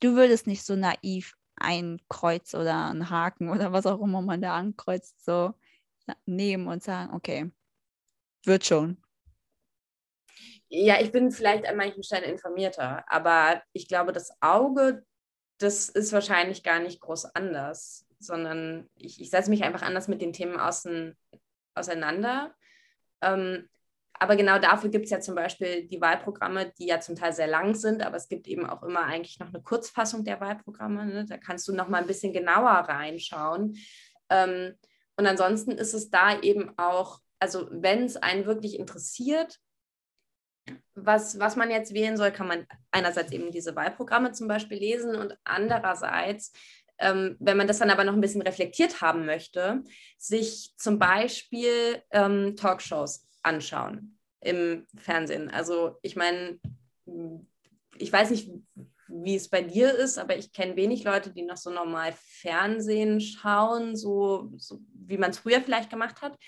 Du würdest nicht so naiv ein Kreuz oder ein Haken oder was auch immer man da ankreuzt, so nehmen und sagen, okay, wird schon. Ja, ich bin vielleicht an manchen Stellen informierter, aber ich glaube, das Auge, das ist wahrscheinlich gar nicht groß anders, sondern ich, ich setze mich einfach anders mit den Themen außen, auseinander ähm, aber genau dafür gibt es ja zum Beispiel die Wahlprogramme, die ja zum Teil sehr lang sind, aber es gibt eben auch immer eigentlich noch eine Kurzfassung der Wahlprogramme. Ne? Da kannst du noch mal ein bisschen genauer reinschauen. Ähm, und ansonsten ist es da eben auch, also wenn es einen wirklich interessiert, was, was man jetzt wählen soll, kann man einerseits eben diese Wahlprogramme zum Beispiel lesen und andererseits ähm, wenn man das dann aber noch ein bisschen reflektiert haben möchte, sich zum Beispiel ähm, Talkshows anschauen im Fernsehen. Also ich meine, ich weiß nicht, wie es bei dir ist, aber ich kenne wenig Leute, die noch so normal Fernsehen schauen, so, so wie man es früher vielleicht gemacht hat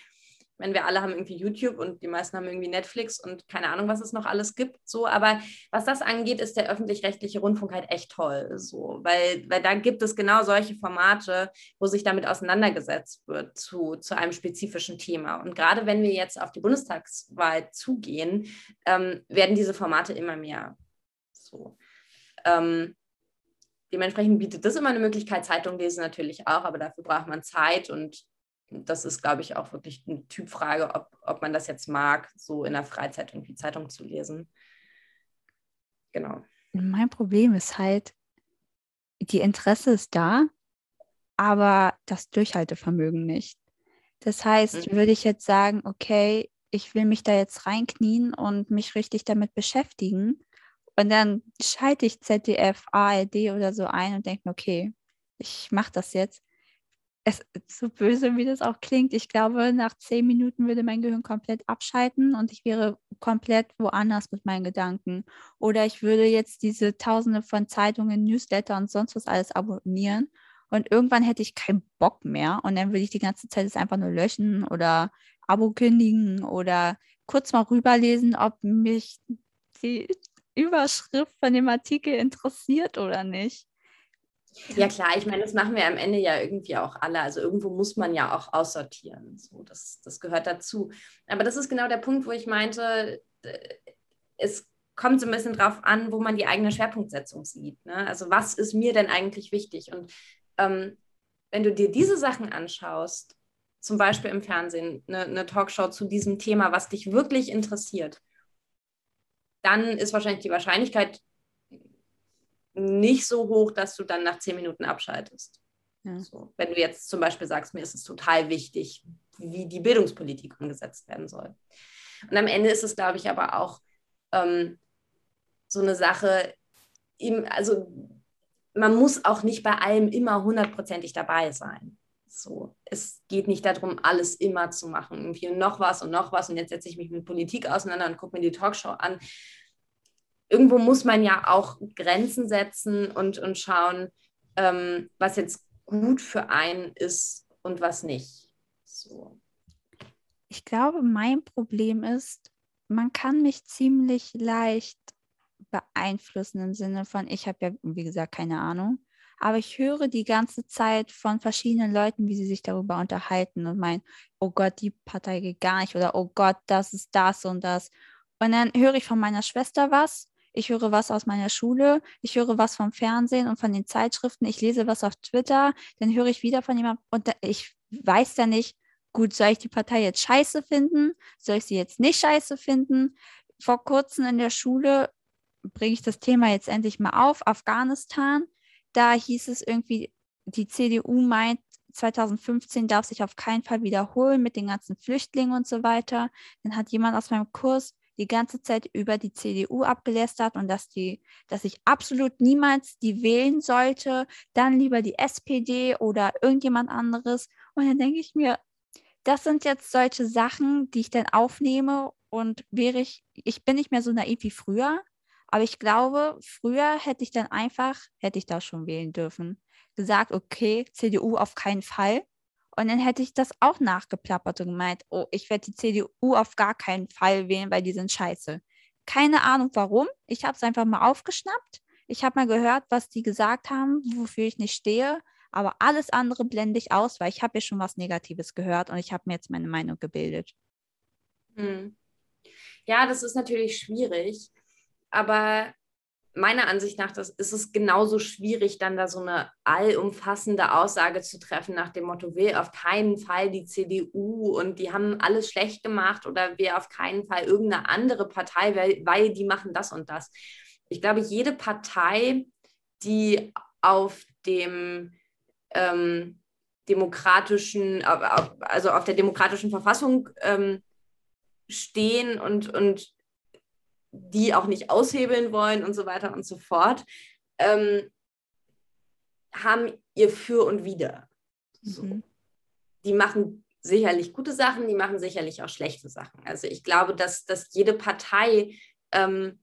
ich meine, wir alle haben irgendwie YouTube und die meisten haben irgendwie Netflix und keine Ahnung, was es noch alles gibt. So, aber was das angeht, ist der öffentlich-rechtliche Rundfunk halt echt toll. So, weil, weil da gibt es genau solche Formate, wo sich damit auseinandergesetzt wird zu, zu einem spezifischen Thema. Und gerade wenn wir jetzt auf die Bundestagswahl zugehen, ähm, werden diese Formate immer mehr. So. Ähm, dementsprechend bietet das immer eine Möglichkeit. Zeitung lesen natürlich auch, aber dafür braucht man Zeit und das ist, glaube ich, auch wirklich eine Typfrage, ob, ob man das jetzt mag, so in der Freizeit irgendwie Zeitung zu lesen. Genau. Mein Problem ist halt, die Interesse ist da, aber das Durchhaltevermögen nicht. Das heißt, mhm. würde ich jetzt sagen, okay, ich will mich da jetzt reinknien und mich richtig damit beschäftigen. Und dann schalte ich ZDF, ARD oder so ein und denke, okay, ich mache das jetzt es so böse, wie das auch klingt, ich glaube, nach zehn Minuten würde mein Gehirn komplett abschalten und ich wäre komplett woanders mit meinen Gedanken. Oder ich würde jetzt diese Tausende von Zeitungen, Newsletter und sonst was alles abonnieren und irgendwann hätte ich keinen Bock mehr und dann würde ich die ganze Zeit es einfach nur löschen oder Abo kündigen oder kurz mal rüberlesen, ob mich die Überschrift von dem Artikel interessiert oder nicht. Ja klar, ich meine, das machen wir am Ende ja irgendwie auch alle. Also irgendwo muss man ja auch aussortieren. So, das, das gehört dazu. Aber das ist genau der Punkt, wo ich meinte, es kommt so ein bisschen drauf an, wo man die eigene Schwerpunktsetzung sieht. Ne? Also was ist mir denn eigentlich wichtig? Und ähm, wenn du dir diese Sachen anschaust, zum Beispiel im Fernsehen, eine, eine Talkshow zu diesem Thema, was dich wirklich interessiert, dann ist wahrscheinlich die Wahrscheinlichkeit nicht so hoch, dass du dann nach zehn Minuten abschaltest. Ja. So, wenn du jetzt zum Beispiel sagst, mir ist es total wichtig, wie die Bildungspolitik umgesetzt werden soll. Und am Ende ist es, glaube ich, aber auch ähm, so eine Sache, also man muss auch nicht bei allem immer hundertprozentig dabei sein. So, es geht nicht darum, alles immer zu machen, irgendwie noch was und noch was und jetzt setze ich mich mit Politik auseinander und gucke mir die Talkshow an. Irgendwo muss man ja auch Grenzen setzen und, und schauen, ähm, was jetzt gut für einen ist und was nicht. So. Ich glaube, mein Problem ist, man kann mich ziemlich leicht beeinflussen im Sinne von, ich habe ja, wie gesagt, keine Ahnung. Aber ich höre die ganze Zeit von verschiedenen Leuten, wie sie sich darüber unterhalten und meinen, oh Gott, die Partei geht gar nicht oder oh Gott, das ist das und das. Und dann höre ich von meiner Schwester was, ich höre was aus meiner Schule, ich höre was vom Fernsehen und von den Zeitschriften, ich lese was auf Twitter, dann höre ich wieder von jemandem und ich weiß ja nicht, gut, soll ich die Partei jetzt scheiße finden? Soll ich sie jetzt nicht scheiße finden? Vor kurzem in der Schule bringe ich das Thema jetzt endlich mal auf, Afghanistan. Da hieß es irgendwie, die CDU meint, 2015 darf sich auf keinen Fall wiederholen mit den ganzen Flüchtlingen und so weiter. Dann hat jemand aus meinem Kurs die ganze Zeit über die CDU abgelästert und dass die, dass ich absolut niemals die wählen sollte, dann lieber die SPD oder irgendjemand anderes. Und dann denke ich mir, das sind jetzt solche Sachen, die ich dann aufnehme und wäre ich, ich bin nicht mehr so naiv wie früher, aber ich glaube, früher hätte ich dann einfach, hätte ich da schon wählen dürfen, gesagt, okay, CDU auf keinen Fall. Und dann hätte ich das auch nachgeplappert und gemeint, oh, ich werde die CDU auf gar keinen Fall wählen, weil die sind scheiße. Keine Ahnung warum. Ich habe es einfach mal aufgeschnappt. Ich habe mal gehört, was die gesagt haben, wofür ich nicht stehe. Aber alles andere blende ich aus, weil ich habe ja schon was Negatives gehört und ich habe mir jetzt meine Meinung gebildet. Hm. Ja, das ist natürlich schwierig. Aber meiner Ansicht nach das, ist es genauso schwierig, dann da so eine allumfassende Aussage zu treffen nach dem Motto, will auf keinen Fall die CDU und die haben alles schlecht gemacht oder will auf keinen Fall irgendeine andere Partei, weil, weil die machen das und das. Ich glaube, jede Partei, die auf dem ähm, demokratischen, also auf der demokratischen Verfassung ähm, stehen und, und die auch nicht aushebeln wollen und so weiter und so fort, ähm, haben ihr Für und Wider. So. Mhm. Die machen sicherlich gute Sachen, die machen sicherlich auch schlechte Sachen. Also ich glaube, dass, dass jede Partei ähm,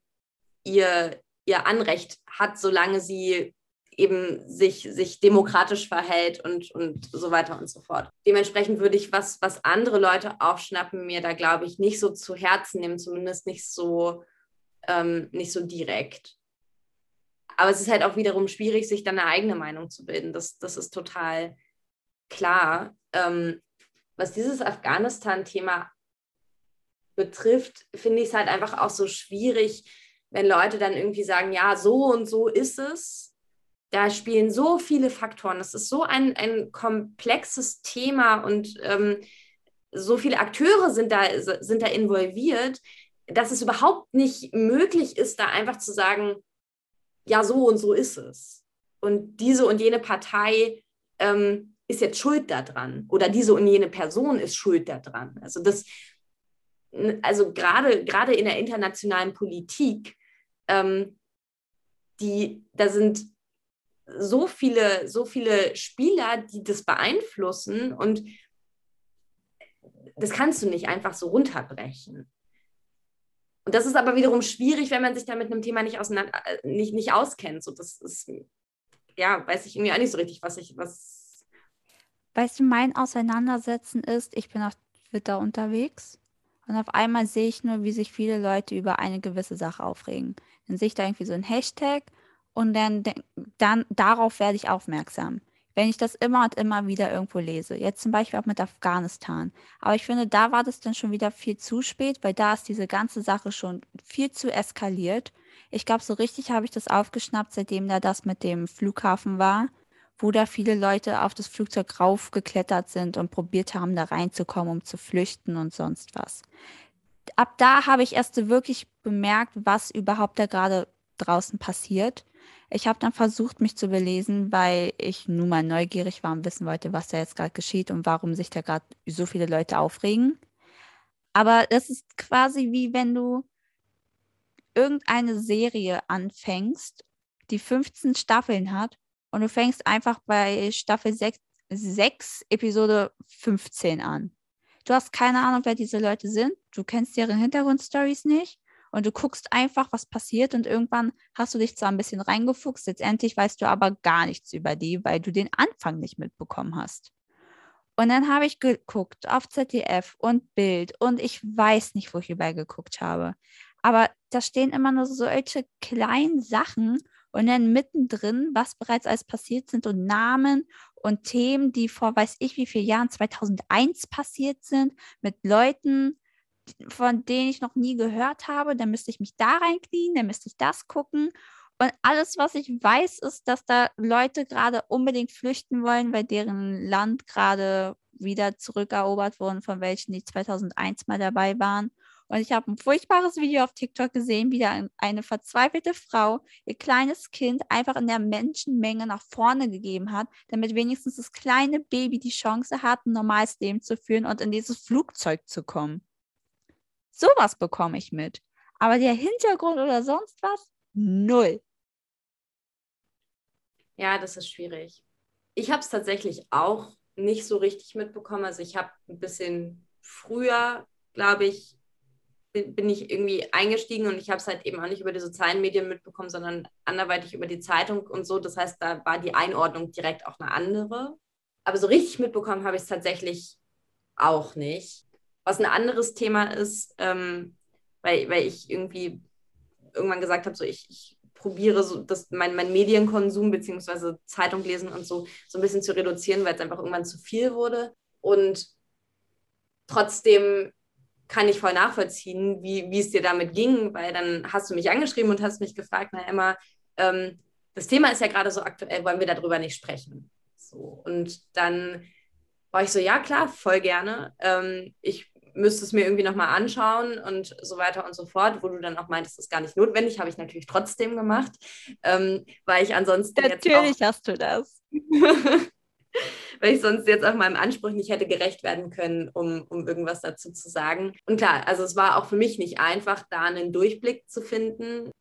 ihr, ihr Anrecht hat, solange sie eben sich, sich demokratisch verhält und, und so weiter und so fort. Dementsprechend würde ich, was, was andere Leute aufschnappen, mir da, glaube ich, nicht so zu Herzen nehmen, zumindest nicht so ähm, nicht so direkt. Aber es ist halt auch wiederum schwierig, sich dann eine eigene Meinung zu bilden. Das, das ist total klar. Ähm, was dieses Afghanistan-Thema betrifft, finde ich es halt einfach auch so schwierig, wenn Leute dann irgendwie sagen, ja, so und so ist es. Da spielen so viele Faktoren. Es ist so ein, ein komplexes Thema und ähm, so viele Akteure sind da, sind da involviert, dass es überhaupt nicht möglich ist, da einfach zu sagen, ja, so und so ist es. Und diese und jene Partei ähm, ist jetzt schuld daran oder diese und jene Person ist schuld daran. Also das, also gerade gerade in der internationalen Politik, ähm, die, da sind so viele, so viele Spieler, die das beeinflussen und das kannst du nicht einfach so runterbrechen. Und das ist aber wiederum schwierig, wenn man sich da mit einem Thema nicht, auseinander, äh, nicht, nicht auskennt. So, das ist, ja, weiß ich irgendwie auch nicht so richtig, was ich, was. Weißt du, mein Auseinandersetzen ist, ich bin auf Twitter unterwegs und auf einmal sehe ich nur, wie sich viele Leute über eine gewisse Sache aufregen. Dann sehe ich da irgendwie so ein Hashtag und dann, dann darauf werde ich aufmerksam wenn ich das immer und immer wieder irgendwo lese. Jetzt zum Beispiel auch mit Afghanistan. Aber ich finde, da war das dann schon wieder viel zu spät, weil da ist diese ganze Sache schon viel zu eskaliert. Ich glaube, so richtig habe ich das aufgeschnappt, seitdem da das mit dem Flughafen war, wo da viele Leute auf das Flugzeug raufgeklettert sind und probiert haben, da reinzukommen, um zu flüchten und sonst was. Ab da habe ich erst so wirklich bemerkt, was überhaupt da gerade draußen passiert. Ich habe dann versucht, mich zu belesen, weil ich nun mal neugierig war und wissen wollte, was da jetzt gerade geschieht und warum sich da gerade so viele Leute aufregen. Aber das ist quasi wie wenn du irgendeine Serie anfängst, die 15 Staffeln hat und du fängst einfach bei Staffel 6, 6 Episode 15 an. Du hast keine Ahnung, wer diese Leute sind. Du kennst deren Hintergrundstories nicht. Und du guckst einfach, was passiert. Und irgendwann hast du dich zwar ein bisschen reingefuchst, letztendlich weißt du aber gar nichts über die, weil du den Anfang nicht mitbekommen hast. Und dann habe ich geguckt auf ZDF und Bild und ich weiß nicht, wo ich überall geguckt habe. Aber da stehen immer nur solche kleinen Sachen und dann mittendrin, was bereits alles passiert sind und Namen und Themen, die vor weiß ich wie vielen Jahren, 2001 passiert sind, mit Leuten, von denen ich noch nie gehört habe. Dann müsste ich mich da reinknien, dann müsste ich das gucken. Und alles, was ich weiß, ist, dass da Leute gerade unbedingt flüchten wollen, weil deren Land gerade wieder zurückerobert wurden, von welchen die 2001 mal dabei waren. Und ich habe ein furchtbares Video auf TikTok gesehen, wie da eine verzweifelte Frau ihr kleines Kind einfach in der Menschenmenge nach vorne gegeben hat, damit wenigstens das kleine Baby die Chance hat, ein normales Leben zu führen und in dieses Flugzeug zu kommen. Sowas bekomme ich mit. Aber der Hintergrund oder sonst was, null. Ja, das ist schwierig. Ich habe es tatsächlich auch nicht so richtig mitbekommen. Also ich habe ein bisschen früher, glaube ich, bin, ich irgendwie eingestiegen und ich habe es halt eben auch nicht über die sozialen Medien mitbekommen, sondern anderweitig über die Zeitung und so. Das heißt, da war die Einordnung direkt auch eine andere. Aber so richtig mitbekommen habe ich es tatsächlich auch nicht. Was ein anderes Thema ist, ähm, weil, weil ich irgendwie irgendwann gesagt habe, so ich, ich probiere so das, mein, mein Medienkonsum beziehungsweise Zeitung lesen und so so ein bisschen zu reduzieren, weil es einfach irgendwann zu viel wurde. Und trotzdem kann ich voll nachvollziehen, wie, wie es dir damit ging, weil dann hast du mich angeschrieben und hast mich gefragt, na Emma, ähm, das Thema ist ja gerade so aktuell, wollen wir darüber nicht sprechen? So, und dann war ich so, ja klar, voll gerne. Ähm, ich müsste es mir irgendwie nochmal anschauen und so weiter und so fort, wo du dann auch meintest, das ist gar nicht notwendig, habe ich natürlich trotzdem gemacht, ähm, weil ich ansonsten Natürlich hast du das. weil ich sonst jetzt auch meinem Anspruch nicht hätte gerecht werden können, um, um irgendwas dazu zu sagen. Und klar, also es war auch für mich nicht einfach, da einen Durchblick zu finden.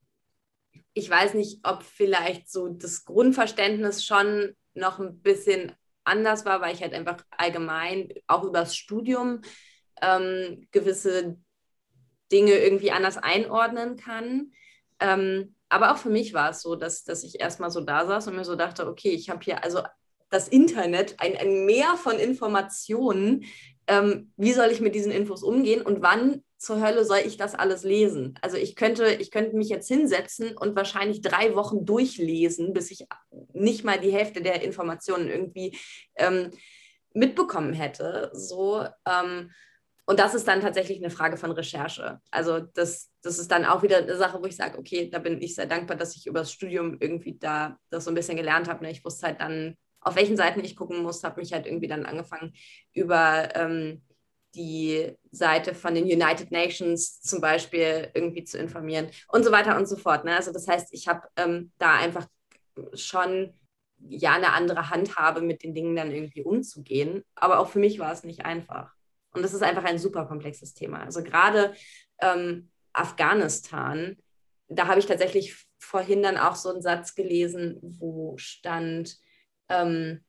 Ich weiß nicht, ob vielleicht so das Grundverständnis schon noch ein bisschen anders war, weil ich halt einfach allgemein auch übers Studium ähm, gewisse Dinge irgendwie anders einordnen kann. Ähm, aber auch für mich war es so, dass, dass ich erstmal so da saß und mir so dachte, okay, ich habe hier also das Internet, ein, ein Meer von Informationen. Ähm, wie soll ich mit diesen Infos umgehen und wann zur Hölle soll ich das alles lesen? Also ich könnte, ich könnte mich jetzt hinsetzen und wahrscheinlich drei Wochen durchlesen, bis ich nicht mal die Hälfte der Informationen irgendwie ähm, mitbekommen hätte. So, ähm, und das ist dann tatsächlich eine Frage von Recherche. Also das, das ist dann auch wieder eine Sache, wo ich sage, okay, da bin ich sehr dankbar, dass ich über das Studium irgendwie da das so ein bisschen gelernt habe. Ne? Ich wusste halt dann, auf welchen Seiten ich gucken muss, habe mich halt irgendwie dann angefangen über ähm, die Seite von den United Nations zum Beispiel irgendwie zu informieren und so weiter und so fort. Ne? Also das heißt, ich habe ähm, da einfach schon ja eine andere Handhabe, mit den Dingen dann irgendwie umzugehen. Aber auch für mich war es nicht einfach. Und das ist einfach ein super komplexes Thema. Also gerade ähm, Afghanistan, da habe ich tatsächlich vorhin dann auch so einen Satz gelesen, wo stand, ähm,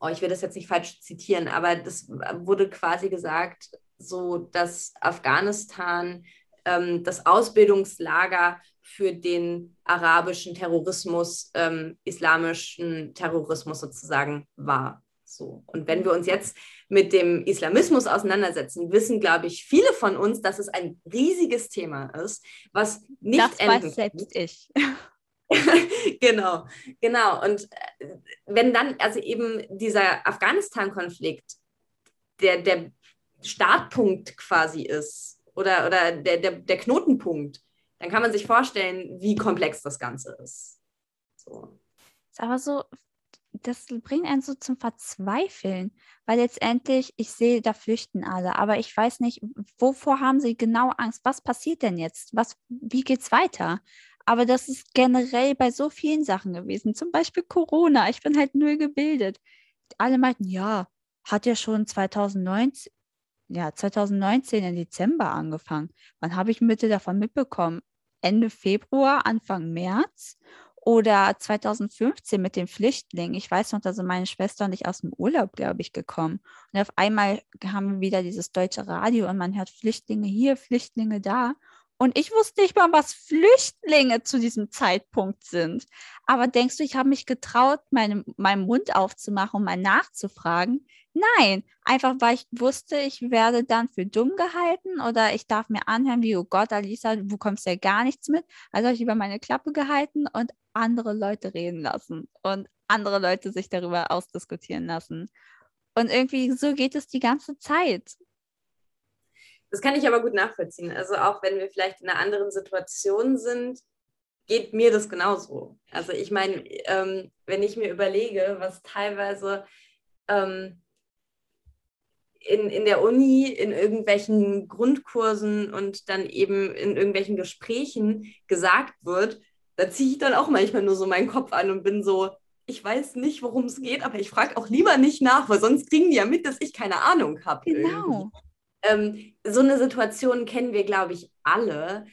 oh, ich will das jetzt nicht falsch zitieren, aber das wurde quasi gesagt, so dass Afghanistan ähm, das Ausbildungslager für den arabischen Terrorismus, ähm, islamischen Terrorismus sozusagen war. So. Und wenn wir uns jetzt mit dem Islamismus auseinandersetzen, wissen, glaube ich, viele von uns, dass es ein riesiges Thema ist, was nicht das enden weiß selbst ich. genau, genau. Und äh, wenn dann also eben dieser Afghanistan-Konflikt der, der Startpunkt quasi ist oder, oder der, der, der Knotenpunkt, dann kann man sich vorstellen, wie komplex das Ganze ist. So. Ist aber so, das bringt einen so zum Verzweifeln, weil letztendlich, ich sehe, da flüchten alle, aber ich weiß nicht, wovor haben sie genau Angst? Was passiert denn jetzt? Was, wie geht's weiter? Aber das ist generell bei so vielen Sachen gewesen, zum Beispiel Corona. Ich bin halt null gebildet. Alle meinten, ja, hat ja schon 2019, ja, 2019 im Dezember angefangen. Wann habe ich Mitte davon mitbekommen? Ende Februar, Anfang März. Oder 2015 mit den Flüchtlingen. Ich weiß noch, da sind meine Schwester und ich aus dem Urlaub, glaube ich, gekommen. Und auf einmal haben wir wieder dieses deutsche Radio und man hört Flüchtlinge hier, Flüchtlinge da. Und ich wusste nicht mal, was Flüchtlinge zu diesem Zeitpunkt sind. Aber denkst du, ich habe mich getraut, meine, meinen Mund aufzumachen, um mal nachzufragen? Nein, einfach weil ich wusste, ich werde dann für dumm gehalten oder ich darf mir anhören, wie, oh Gott, Alisa, du bekommst ja gar nichts mit. Also habe ich über meine Klappe gehalten und andere Leute reden lassen und andere Leute sich darüber ausdiskutieren lassen. Und irgendwie so geht es die ganze Zeit. Das kann ich aber gut nachvollziehen. Also auch wenn wir vielleicht in einer anderen Situation sind, geht mir das genauso. Also ich meine, ähm, wenn ich mir überlege, was teilweise ähm, in, in der Uni, in irgendwelchen Grundkursen und dann eben in irgendwelchen Gesprächen gesagt wird, da ziehe ich dann auch manchmal nur so meinen Kopf an und bin so, ich weiß nicht, worum es geht, aber ich frage auch lieber nicht nach, weil sonst kriegen die ja mit, dass ich keine Ahnung habe. Genau. Ähm, so eine Situation kennen wir, glaube ich, alle.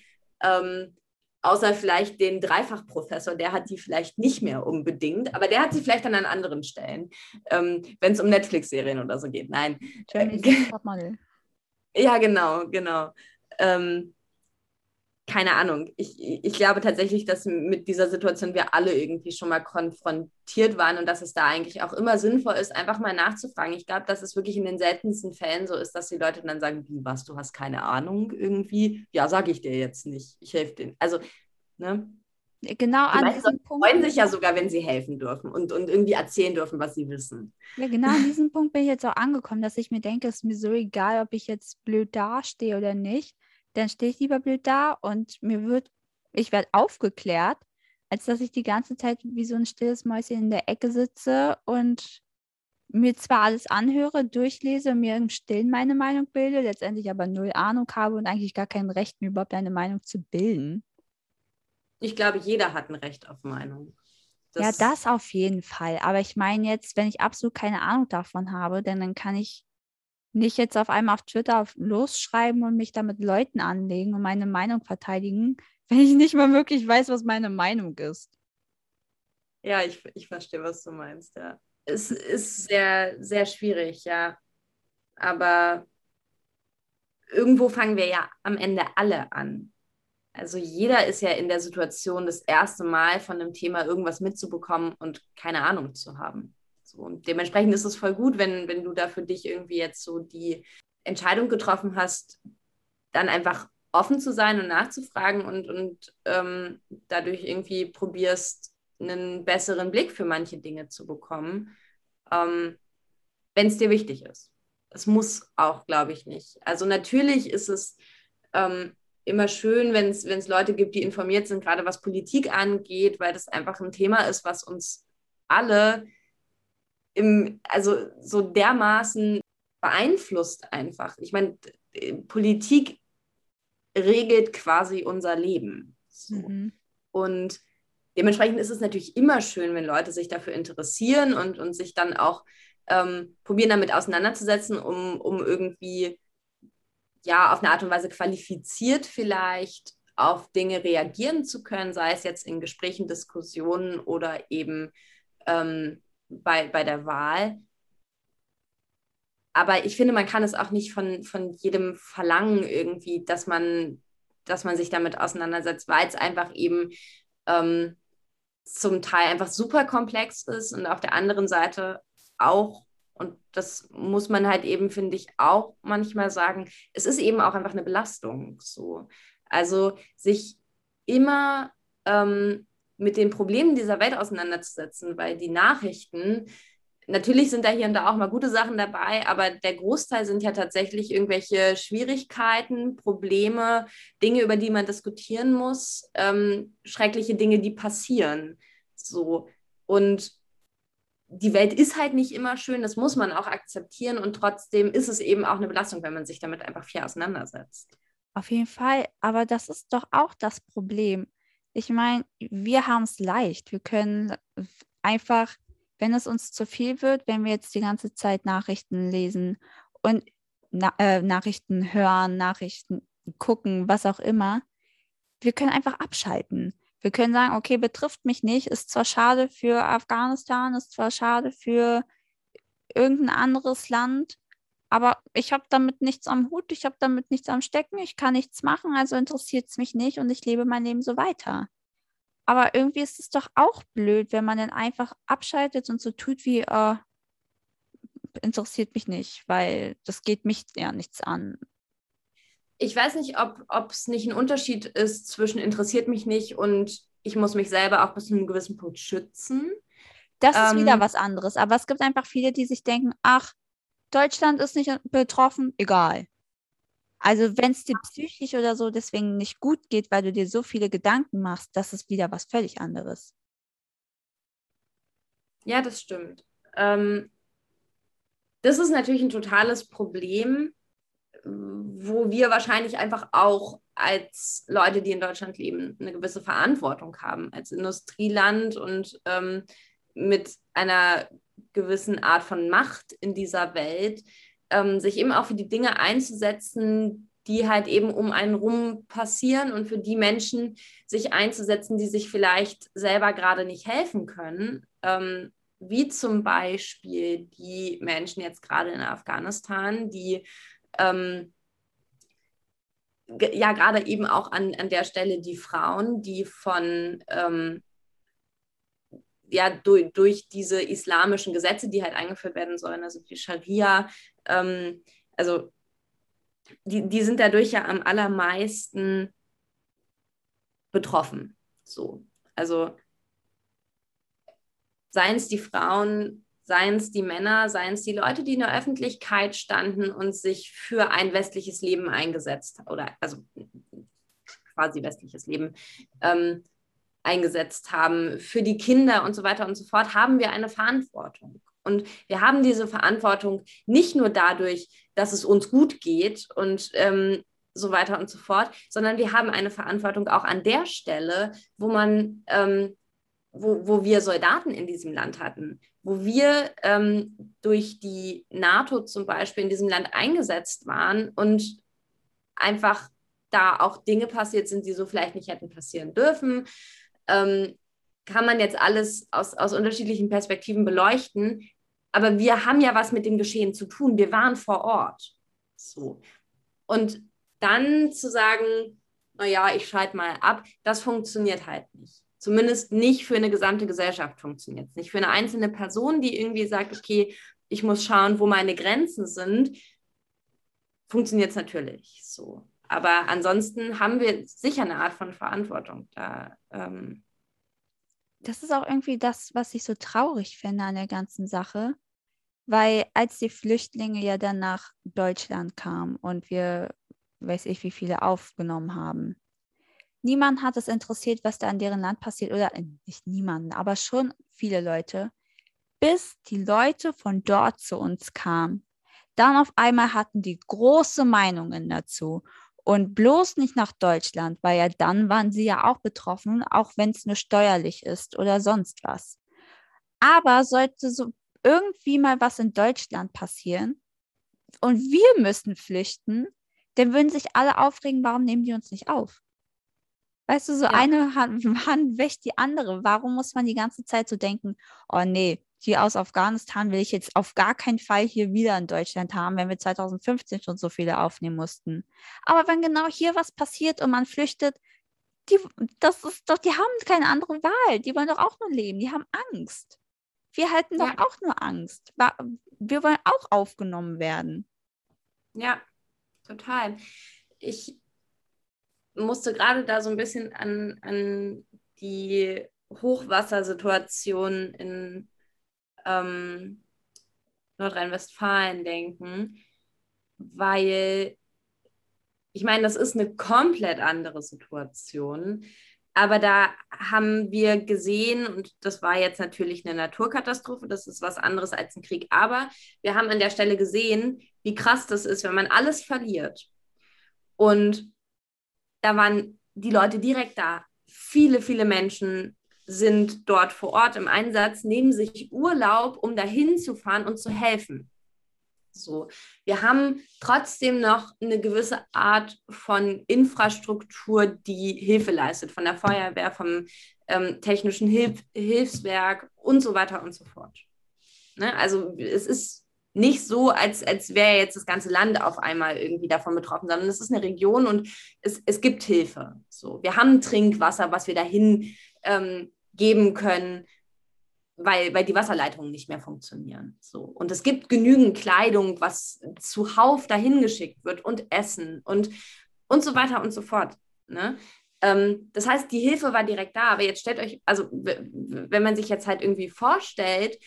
Ähm, außer vielleicht den Dreifachprofessor, der hat die vielleicht nicht mehr unbedingt, aber der hat sie vielleicht dann an anderen Stellen, ähm, wenn es um Netflix-Serien oder so geht. Nein. Äh, ja, genau, genau. Ähm, keine Ahnung. Ich, ich glaube tatsächlich, dass mit dieser Situation wir alle irgendwie schon mal konfrontiert waren und dass es da eigentlich auch immer sinnvoll ist, einfach mal nachzufragen. Ich glaube, dass es wirklich in den seltensten Fällen so ist, dass die Leute dann sagen, wie was, du hast keine Ahnung irgendwie. Ja, sage ich dir jetzt nicht. Ich helfe denen. Also, ne? Genau die an diesem Punkt. freuen sich ja sogar, wenn sie helfen dürfen und, und irgendwie erzählen dürfen, was sie wissen. Ja, genau an diesem Punkt bin ich jetzt auch angekommen, dass ich mir denke, es ist mir so egal, ob ich jetzt blöd dastehe oder nicht dann stehe ich lieber blöd da und mir wird, ich werde aufgeklärt, als dass ich die ganze Zeit wie so ein stilles Mäuschen in der Ecke sitze und mir zwar alles anhöre, durchlese, mir im Stillen meine Meinung bilde, letztendlich aber null Ahnung habe und eigentlich gar kein Recht, mir überhaupt eine Meinung zu bilden. Ich glaube, jeder hat ein Recht auf Meinung. Das ja, das auf jeden Fall. Aber ich meine jetzt, wenn ich absolut keine Ahnung davon habe, denn dann kann ich nicht jetzt auf einmal auf Twitter losschreiben und mich da mit Leuten anlegen und meine Meinung verteidigen, wenn ich nicht mal wirklich weiß, was meine Meinung ist. Ja, ich, ich verstehe, was du meinst, ja. Es ist sehr, sehr schwierig, ja. Aber irgendwo fangen wir ja am Ende alle an. Also jeder ist ja in der Situation, das erste Mal von einem Thema irgendwas mitzubekommen und keine Ahnung zu haben. So, und dementsprechend ist es voll gut, wenn, wenn du da für dich irgendwie jetzt so die Entscheidung getroffen hast, dann einfach offen zu sein und nachzufragen und, und ähm, dadurch irgendwie probierst, einen besseren Blick für manche Dinge zu bekommen, ähm, wenn es dir wichtig ist. Es muss auch, glaube ich, nicht. Also natürlich ist es ähm, immer schön, wenn es Leute gibt, die informiert sind, gerade was Politik angeht, weil das einfach ein Thema ist, was uns alle im, also so dermaßen beeinflusst einfach. Ich meine, Politik regelt quasi unser Leben. So. Mhm. Und dementsprechend ist es natürlich immer schön, wenn Leute sich dafür interessieren und, und sich dann auch ähm, probieren, damit auseinanderzusetzen, um, um irgendwie ja auf eine Art und Weise qualifiziert vielleicht auf Dinge reagieren zu können, sei es jetzt in Gesprächen, Diskussionen oder eben ähm, bei, bei der Wahl. Aber ich finde, man kann es auch nicht von, von jedem verlangen, irgendwie, dass man, dass man sich damit auseinandersetzt, weil es einfach eben ähm, zum Teil einfach super komplex ist und auf der anderen Seite auch, und das muss man halt eben, finde ich, auch manchmal sagen, es ist eben auch einfach eine Belastung so. Also sich immer ähm, mit den Problemen dieser Welt auseinanderzusetzen, weil die Nachrichten, natürlich sind da hier und da auch mal gute Sachen dabei, aber der Großteil sind ja tatsächlich irgendwelche Schwierigkeiten, Probleme, Dinge, über die man diskutieren muss, ähm, schreckliche Dinge, die passieren. So. Und die Welt ist halt nicht immer schön, das muss man auch akzeptieren und trotzdem ist es eben auch eine Belastung, wenn man sich damit einfach viel auseinandersetzt. Auf jeden Fall, aber das ist doch auch das Problem. Ich meine, wir haben es leicht. Wir können einfach, wenn es uns zu viel wird, wenn wir jetzt die ganze Zeit Nachrichten lesen und na, äh, Nachrichten hören, Nachrichten gucken, was auch immer, wir können einfach abschalten. Wir können sagen, okay, betrifft mich nicht, ist zwar schade für Afghanistan, ist zwar schade für irgendein anderes Land, aber ich habe damit nichts am Hut, ich habe damit nichts am Stecken, ich kann nichts machen, also interessiert es mich nicht und ich lebe mein Leben so weiter. Aber irgendwie ist es doch auch blöd, wenn man dann einfach abschaltet und so tut wie, äh, interessiert mich nicht, weil das geht mich ja nichts an. Ich weiß nicht, ob es nicht ein Unterschied ist zwischen interessiert mich nicht und ich muss mich selber auch bis zu einem gewissen Punkt schützen. Das ist ähm, wieder was anderes. Aber es gibt einfach viele, die sich denken, ach, Deutschland ist nicht betroffen, egal. Also wenn es dir psychisch oder so deswegen nicht gut geht, weil du dir so viele Gedanken machst, das ist wieder was völlig anderes. Ja, das stimmt. Ähm, das ist natürlich ein totales Problem, wo wir wahrscheinlich einfach auch als Leute, die in Deutschland leben, eine gewisse Verantwortung haben, als Industrieland und ähm, mit einer gewissen Art von Macht in dieser Welt, ähm, sich eben auch für die Dinge einzusetzen, die halt eben um einen rum passieren und für die Menschen sich einzusetzen, die sich vielleicht selber gerade nicht helfen können. Ähm, wie zum Beispiel die Menschen jetzt gerade in Afghanistan, die ähm, ja gerade eben auch an, an der Stelle die Frauen, die von ähm, ja, durch, durch diese islamischen Gesetze, die halt eingeführt werden sollen, also die Scharia, ähm, also die, die sind dadurch ja am allermeisten betroffen. So. Also seien es die Frauen, seien es die Männer, seien es die Leute, die in der Öffentlichkeit standen und sich für ein westliches Leben eingesetzt oder also quasi westliches Leben ähm, eingesetzt haben, für die Kinder und so weiter und so fort, haben wir eine Verantwortung. Und wir haben diese Verantwortung nicht nur dadurch, dass es uns gut geht und ähm, so weiter und so fort, sondern wir haben eine Verantwortung auch an der Stelle, wo man, ähm, wo, wo wir Soldaten in diesem Land hatten, wo wir ähm, durch die NATO zum Beispiel in diesem Land eingesetzt waren und einfach da auch Dinge passiert sind, die so vielleicht nicht hätten passieren dürfen ähm, kann man jetzt alles aus, aus unterschiedlichen Perspektiven beleuchten. Aber wir haben ja was mit dem Geschehen zu tun. Wir waren vor Ort. So. Und dann zu sagen, naja, ich schalte mal ab, das funktioniert halt nicht. Zumindest nicht für eine gesamte Gesellschaft funktioniert es. Nicht für eine einzelne Person, die irgendwie sagt, okay, ich muss schauen, wo meine Grenzen sind, funktioniert es natürlich so. Aber ansonsten haben wir sicher eine Art von Verantwortung da. Ähm das ist auch irgendwie das, was ich so traurig finde an der ganzen Sache, weil als die Flüchtlinge ja dann nach Deutschland kamen und wir, weiß ich, wie viele aufgenommen haben, niemand hat es interessiert, was da in deren Land passiert oder äh, nicht niemanden, aber schon viele Leute, bis die Leute von dort zu uns kamen. Dann auf einmal hatten die große Meinungen dazu und bloß nicht nach Deutschland, weil ja dann waren sie ja auch betroffen, auch wenn es nur steuerlich ist oder sonst was. Aber sollte so irgendwie mal was in Deutschland passieren und wir müssen flüchten, dann würden sich alle aufregen, warum nehmen die uns nicht auf? Weißt du, so ja. eine Hand, Hand wäscht die andere. Warum muss man die ganze Zeit so denken, oh nee, die aus Afghanistan will ich jetzt auf gar keinen Fall hier wieder in Deutschland haben, wenn wir 2015 schon so viele aufnehmen mussten. Aber wenn genau hier was passiert und man flüchtet, die, das ist doch, die haben keine andere Wahl. Die wollen doch auch nur leben. Die haben Angst. Wir halten ja. doch auch nur Angst. Wir wollen auch aufgenommen werden. Ja, total. Ich musste gerade da so ein bisschen an, an die Hochwassersituation in ähm, Nordrhein-Westfalen denken, weil ich meine, das ist eine komplett andere Situation. Aber da haben wir gesehen, und das war jetzt natürlich eine Naturkatastrophe, das ist was anderes als ein Krieg, aber wir haben an der Stelle gesehen, wie krass das ist, wenn man alles verliert. Und da waren die Leute direkt da. Viele, viele Menschen sind dort vor Ort im Einsatz, nehmen sich Urlaub, um dahin zu fahren und zu helfen. So, wir haben trotzdem noch eine gewisse Art von Infrastruktur, die Hilfe leistet, von der Feuerwehr, vom ähm, technischen Hilf Hilfswerk und so weiter und so fort. Ne? Also es ist nicht so, als, als wäre jetzt das ganze Land auf einmal irgendwie davon betroffen, sondern es ist eine Region und es, es gibt Hilfe. So, wir haben Trinkwasser, was wir dahin ähm, geben können weil, weil die Wasserleitungen nicht mehr funktionieren. So. Und es gibt genügend Kleidung, was zuhauf dahin geschickt wird und Essen und, und so weiter und so fort. Ne? Ähm, das heißt, die Hilfe war direkt da, aber jetzt stellt euch, also wenn man sich jetzt halt irgendwie vorstellt,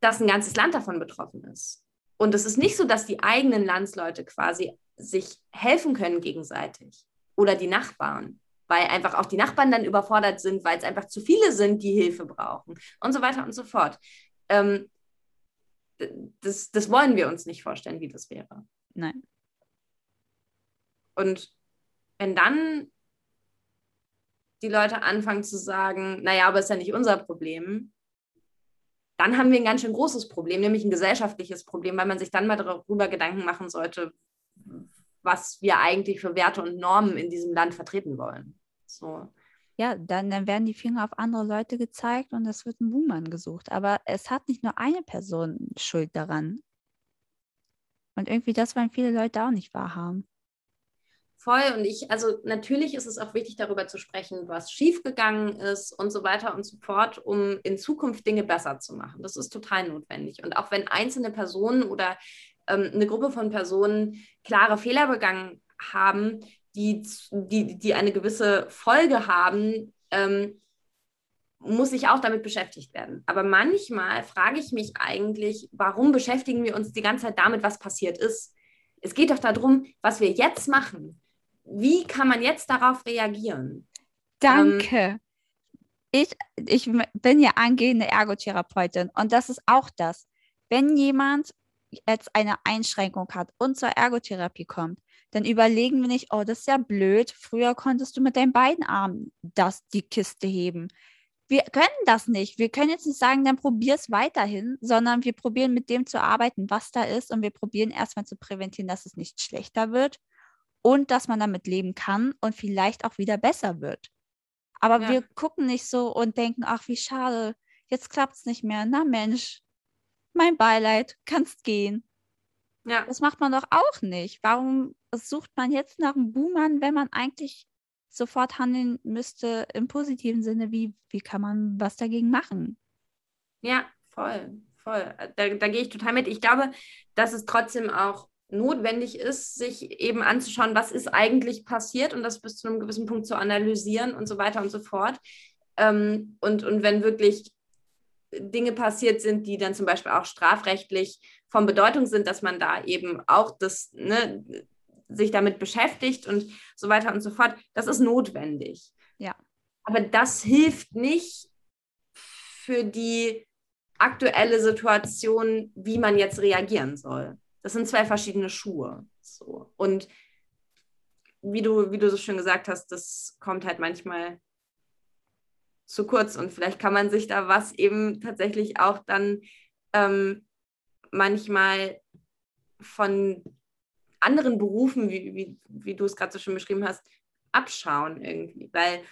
dass ein ganzes Land davon betroffen ist. Und es ist nicht so, dass die eigenen Landsleute quasi sich helfen können gegenseitig oder die Nachbarn, weil einfach auch die Nachbarn dann überfordert sind, weil es einfach zu viele sind, die Hilfe brauchen und so weiter und so fort. Ähm, das, das wollen wir uns nicht vorstellen, wie das wäre. Nein. Und wenn dann die Leute anfangen zu sagen, naja, aber ist ja nicht unser Problem, dann haben wir ein ganz schön großes Problem, nämlich ein gesellschaftliches Problem, weil man sich dann mal darüber Gedanken machen sollte, was wir eigentlich für Werte und Normen in diesem Land vertreten wollen. So. Ja, dann, dann werden die Finger auf andere Leute gezeigt und es wird ein Buhmann gesucht. Aber es hat nicht nur eine Person Schuld daran. Und irgendwie das wollen viele Leute auch nicht wahrhaben. Voll. Und ich, also natürlich ist es auch wichtig, darüber zu sprechen, was schiefgegangen ist und so weiter und so fort, um in Zukunft Dinge besser zu machen. Das ist total notwendig. Und auch wenn einzelne Personen oder ähm, eine Gruppe von Personen klare Fehler begangen haben, die, die, die eine gewisse Folge haben, ähm, muss ich auch damit beschäftigt werden. Aber manchmal frage ich mich eigentlich, warum beschäftigen wir uns die ganze Zeit damit, was passiert ist? Es geht doch darum, was wir jetzt machen. Wie kann man jetzt darauf reagieren? Danke. Ähm, ich, ich bin ja angehende Ergotherapeutin und das ist auch das. Wenn jemand jetzt eine Einschränkung hat und zur Ergotherapie kommt, dann überlegen wir nicht, oh, das ist ja blöd. Früher konntest du mit deinen beiden Armen das, die Kiste heben. Wir können das nicht. Wir können jetzt nicht sagen, dann probier es weiterhin, sondern wir probieren mit dem zu arbeiten, was da ist und wir probieren erstmal zu präventieren, dass es nicht schlechter wird und dass man damit leben kann und vielleicht auch wieder besser wird. Aber ja. wir gucken nicht so und denken, ach, wie schade, jetzt klappt es nicht mehr. Na Mensch, mein Beileid, kannst gehen. Ja. Das macht man doch auch nicht. Warum sucht man jetzt nach einem Boomern, wenn man eigentlich sofort handeln müsste im positiven Sinne? Wie, wie kann man was dagegen machen? Ja, voll, voll. Da, da gehe ich total mit. Ich glaube, dass es trotzdem auch notwendig ist, sich eben anzuschauen, was ist eigentlich passiert und das bis zu einem gewissen Punkt zu analysieren und so weiter und so fort. Ähm, und, und wenn wirklich Dinge passiert sind, die dann zum Beispiel auch strafrechtlich von Bedeutung sind, dass man da eben auch das, ne, sich damit beschäftigt und so weiter und so fort. Das ist notwendig. Ja. Aber das hilft nicht für die aktuelle Situation, wie man jetzt reagieren soll. Das sind zwei verschiedene Schuhe. So. Und wie du, wie du so schön gesagt hast, das kommt halt manchmal zu kurz und vielleicht kann man sich da was eben tatsächlich auch dann ähm, manchmal von anderen Berufen, wie, wie, wie du es gerade so schön beschrieben hast, abschauen irgendwie. Weil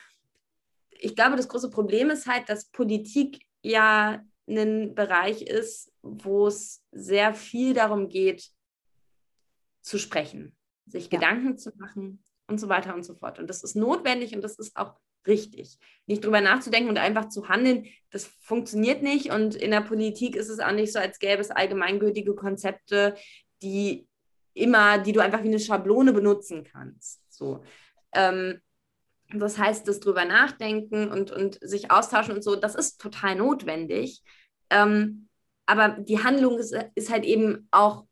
ich glaube, das große Problem ist halt, dass Politik ja ein Bereich ist, wo es sehr viel darum geht, zu sprechen, sich ja. Gedanken zu machen und so weiter und so fort. Und das ist notwendig und das ist auch richtig. Nicht drüber nachzudenken und einfach zu handeln, das funktioniert nicht. Und in der Politik ist es auch nicht so, als gäbe es allgemeingültige Konzepte, die immer, die du einfach wie eine Schablone benutzen kannst. So. Ähm, das heißt, das drüber nachdenken und, und sich austauschen und so, das ist total notwendig. Ähm, aber die Handlung ist, ist halt eben auch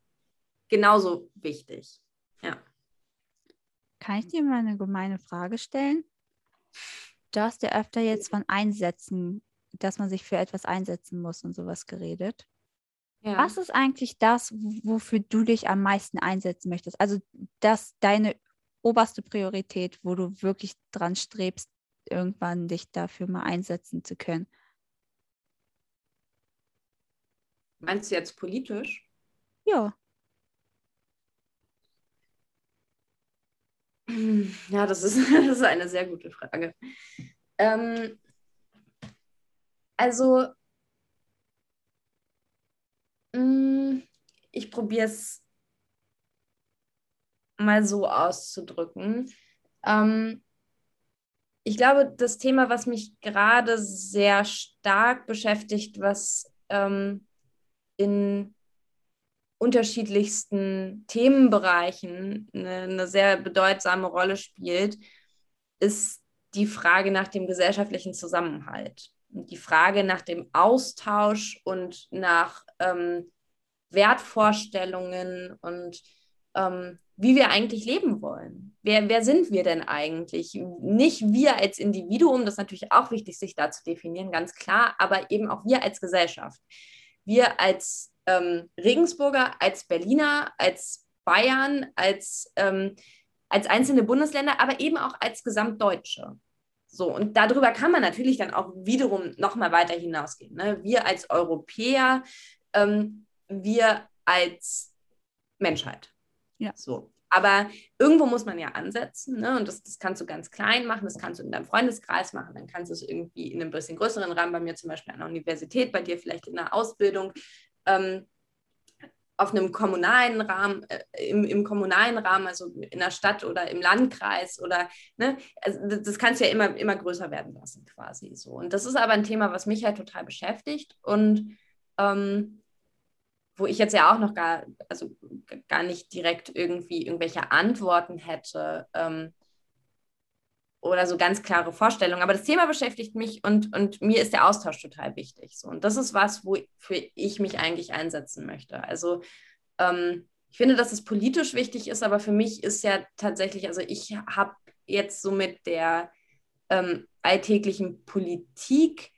genauso wichtig. Ja. Kann ich dir mal eine gemeine Frage stellen? Du hast ja öfter jetzt von Einsätzen, dass man sich für etwas einsetzen muss und sowas geredet. Ja. Was ist eigentlich das, wofür du dich am meisten einsetzen möchtest? Also das deine oberste Priorität, wo du wirklich dran strebst, irgendwann dich dafür mal einsetzen zu können. Meinst du jetzt politisch? Ja. Ja, das ist, das ist eine sehr gute Frage. Ähm, also, mh, mm, ich probiere es mal so auszudrücken. Ähm, ich glaube, das Thema, was mich gerade sehr stark beschäftigt, was ähm, in unterschiedlichsten Themenbereichen eine, eine, sehr bedeutsame Rolle spielt, ist die Frage nach dem gesellschaftlichen Zusammenhalt. Die Frage nach dem Austausch und nach ähm, Wertvorstellungen und ähm, wie wir eigentlich leben wollen. Wer, wer sind wir denn eigentlich? Nicht wir als Individuum, das ist natürlich auch wichtig, sich da zu definieren, ganz klar, aber eben auch wir als Gesellschaft. Wir als ähm, Regensburger, als Berliner, als Bayern, als, ähm, als einzelne Bundesländer, aber eben auch als Gesamtdeutsche. So, und darüber kann man natürlich dann auch wiederum nochmal weiter hinausgehen. Ne? Wir als Europäer, ähm, wir als Menschheit. Ja. So. Aber irgendwo muss man ja ansetzen, ne? Und das, das kannst du ganz klein machen, das kannst du in deinem Freundeskreis machen, dann kannst du es irgendwie in einem bisschen größeren Rahmen, bei mir zum Beispiel an der Universität, bei dir vielleicht in der Ausbildung, ähm, auf einem kommunalen Rahmen, äh, im, im, kommunalen Rahmen, also in der Stadt oder im Landkreis oder, ne, also das, kannst du ja immer, immer größer werden lassen quasi so. Und das ist aber ein Thema, was mich halt total beschäftigt und ähm, wo ich jetzt ja auch noch gar, also gar nicht direkt irgendwie irgendwelche Antworten hätte ähm, oder so ganz klare Vorstellungen. Aber das Thema beschäftigt mich und, und mir ist der Austausch total wichtig. So. Und das ist was, wofür ich mich eigentlich einsetzen möchte. Also ähm, ich finde, dass es politisch wichtig ist, aber für mich ist ja tatsächlich, also ich habe jetzt so mit der ähm, alltäglichen Politik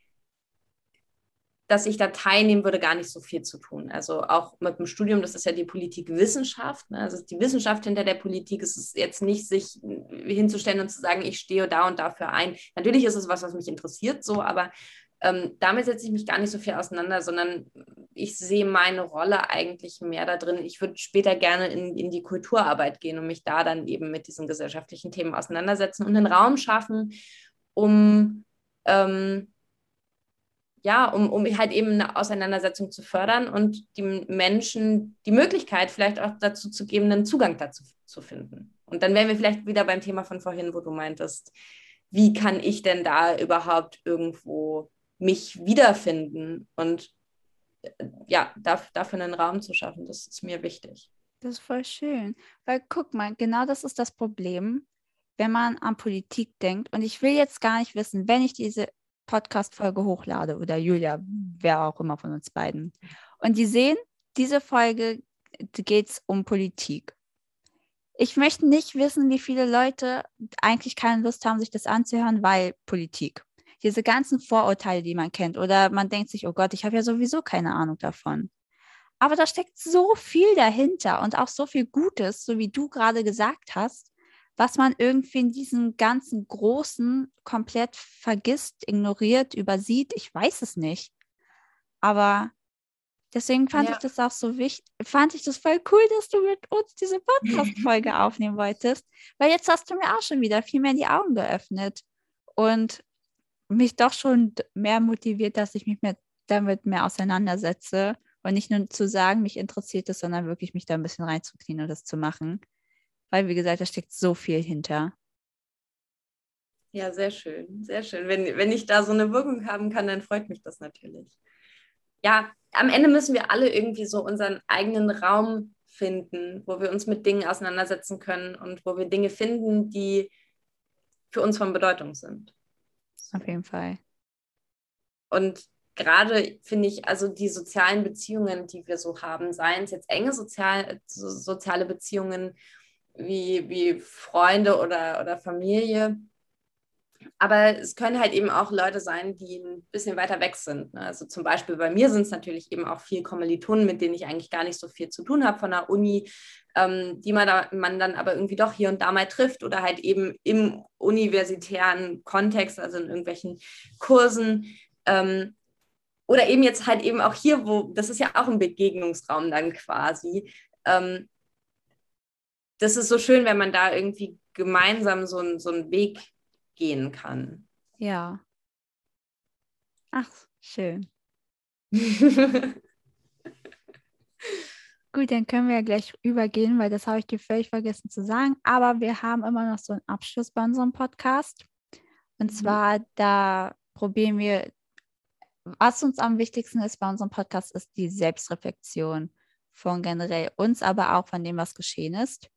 dass ich da teilnehmen würde, gar nicht so viel zu tun. Also auch mit dem Studium, das ist ja die Politikwissenschaft. Ne? Also die Wissenschaft hinter der Politik ist es jetzt nicht, sich hinzustellen und zu sagen, ich stehe da und dafür ein. Natürlich ist es was, was mich interessiert, so, aber ähm, damit setze ich mich gar nicht so viel auseinander, sondern ich sehe meine Rolle eigentlich mehr da drin. Ich würde später gerne in, in die Kulturarbeit gehen und mich da dann eben mit diesen gesellschaftlichen Themen auseinandersetzen und einen Raum schaffen, um ähm, ja, um, um halt eben eine Auseinandersetzung zu fördern und die Menschen die Möglichkeit vielleicht auch dazu zu geben, einen Zugang dazu zu finden. Und dann wären wir vielleicht wieder beim Thema von vorhin, wo du meintest, wie kann ich denn da überhaupt irgendwo mich wiederfinden und äh, ja, dafür einen Raum zu schaffen, das ist mir wichtig. Das ist voll schön, weil guck mal, genau das ist das Problem, wenn man an Politik denkt. Und ich will jetzt gar nicht wissen, wenn ich diese Podcast-Folge hochlade oder Julia, wer auch immer von uns beiden. Und die sehen, diese Folge geht es um Politik. Ich möchte nicht wissen, wie viele Leute eigentlich keine Lust haben, sich das anzuhören, weil Politik. Diese ganzen Vorurteile, die man kennt. Oder man denkt sich, oh Gott, ich habe ja sowieso keine Ahnung davon. Aber da steckt so viel dahinter und auch so viel Gutes, so wie du gerade gesagt hast was man irgendwie in diesem ganzen Großen komplett vergisst, ignoriert, übersieht. Ich weiß es nicht. Aber deswegen fand ja. ich das auch so wichtig, fand ich das voll cool, dass du mit uns diese Podcast-Folge aufnehmen wolltest. Weil jetzt hast du mir auch schon wieder viel mehr die Augen geöffnet und mich doch schon mehr motiviert, dass ich mich mit, damit mehr auseinandersetze und nicht nur zu sagen, mich interessiert es, sondern wirklich mich da ein bisschen reinzuknien und das zu machen weil, wie gesagt, da steckt so viel hinter. Ja, sehr schön, sehr schön. Wenn, wenn ich da so eine Wirkung haben kann, dann freut mich das natürlich. Ja, am Ende müssen wir alle irgendwie so unseren eigenen Raum finden, wo wir uns mit Dingen auseinandersetzen können und wo wir Dinge finden, die für uns von Bedeutung sind. Auf jeden Fall. Und gerade finde ich, also die sozialen Beziehungen, die wir so haben, seien es jetzt enge sozial, so, soziale Beziehungen wie, wie Freunde oder, oder Familie. Aber es können halt eben auch Leute sein, die ein bisschen weiter weg sind. Ne? Also zum Beispiel bei mir sind es natürlich eben auch viel Kommilitonen, mit denen ich eigentlich gar nicht so viel zu tun habe von der Uni, ähm, die man, da, man dann aber irgendwie doch hier und da mal trifft oder halt eben im universitären Kontext, also in irgendwelchen Kursen. Ähm, oder eben jetzt halt eben auch hier, wo, das ist ja auch ein Begegnungsraum dann quasi, ähm, das ist so schön, wenn man da irgendwie gemeinsam so, ein, so einen Weg gehen kann. Ja. Ach, schön. Gut, dann können wir ja gleich übergehen, weil das habe ich dir völlig vergessen zu sagen. Aber wir haben immer noch so einen Abschluss bei unserem Podcast. Und mhm. zwar, da probieren wir, was uns am wichtigsten ist bei unserem Podcast, ist die Selbstreflexion von generell uns, aber auch von dem, was geschehen ist.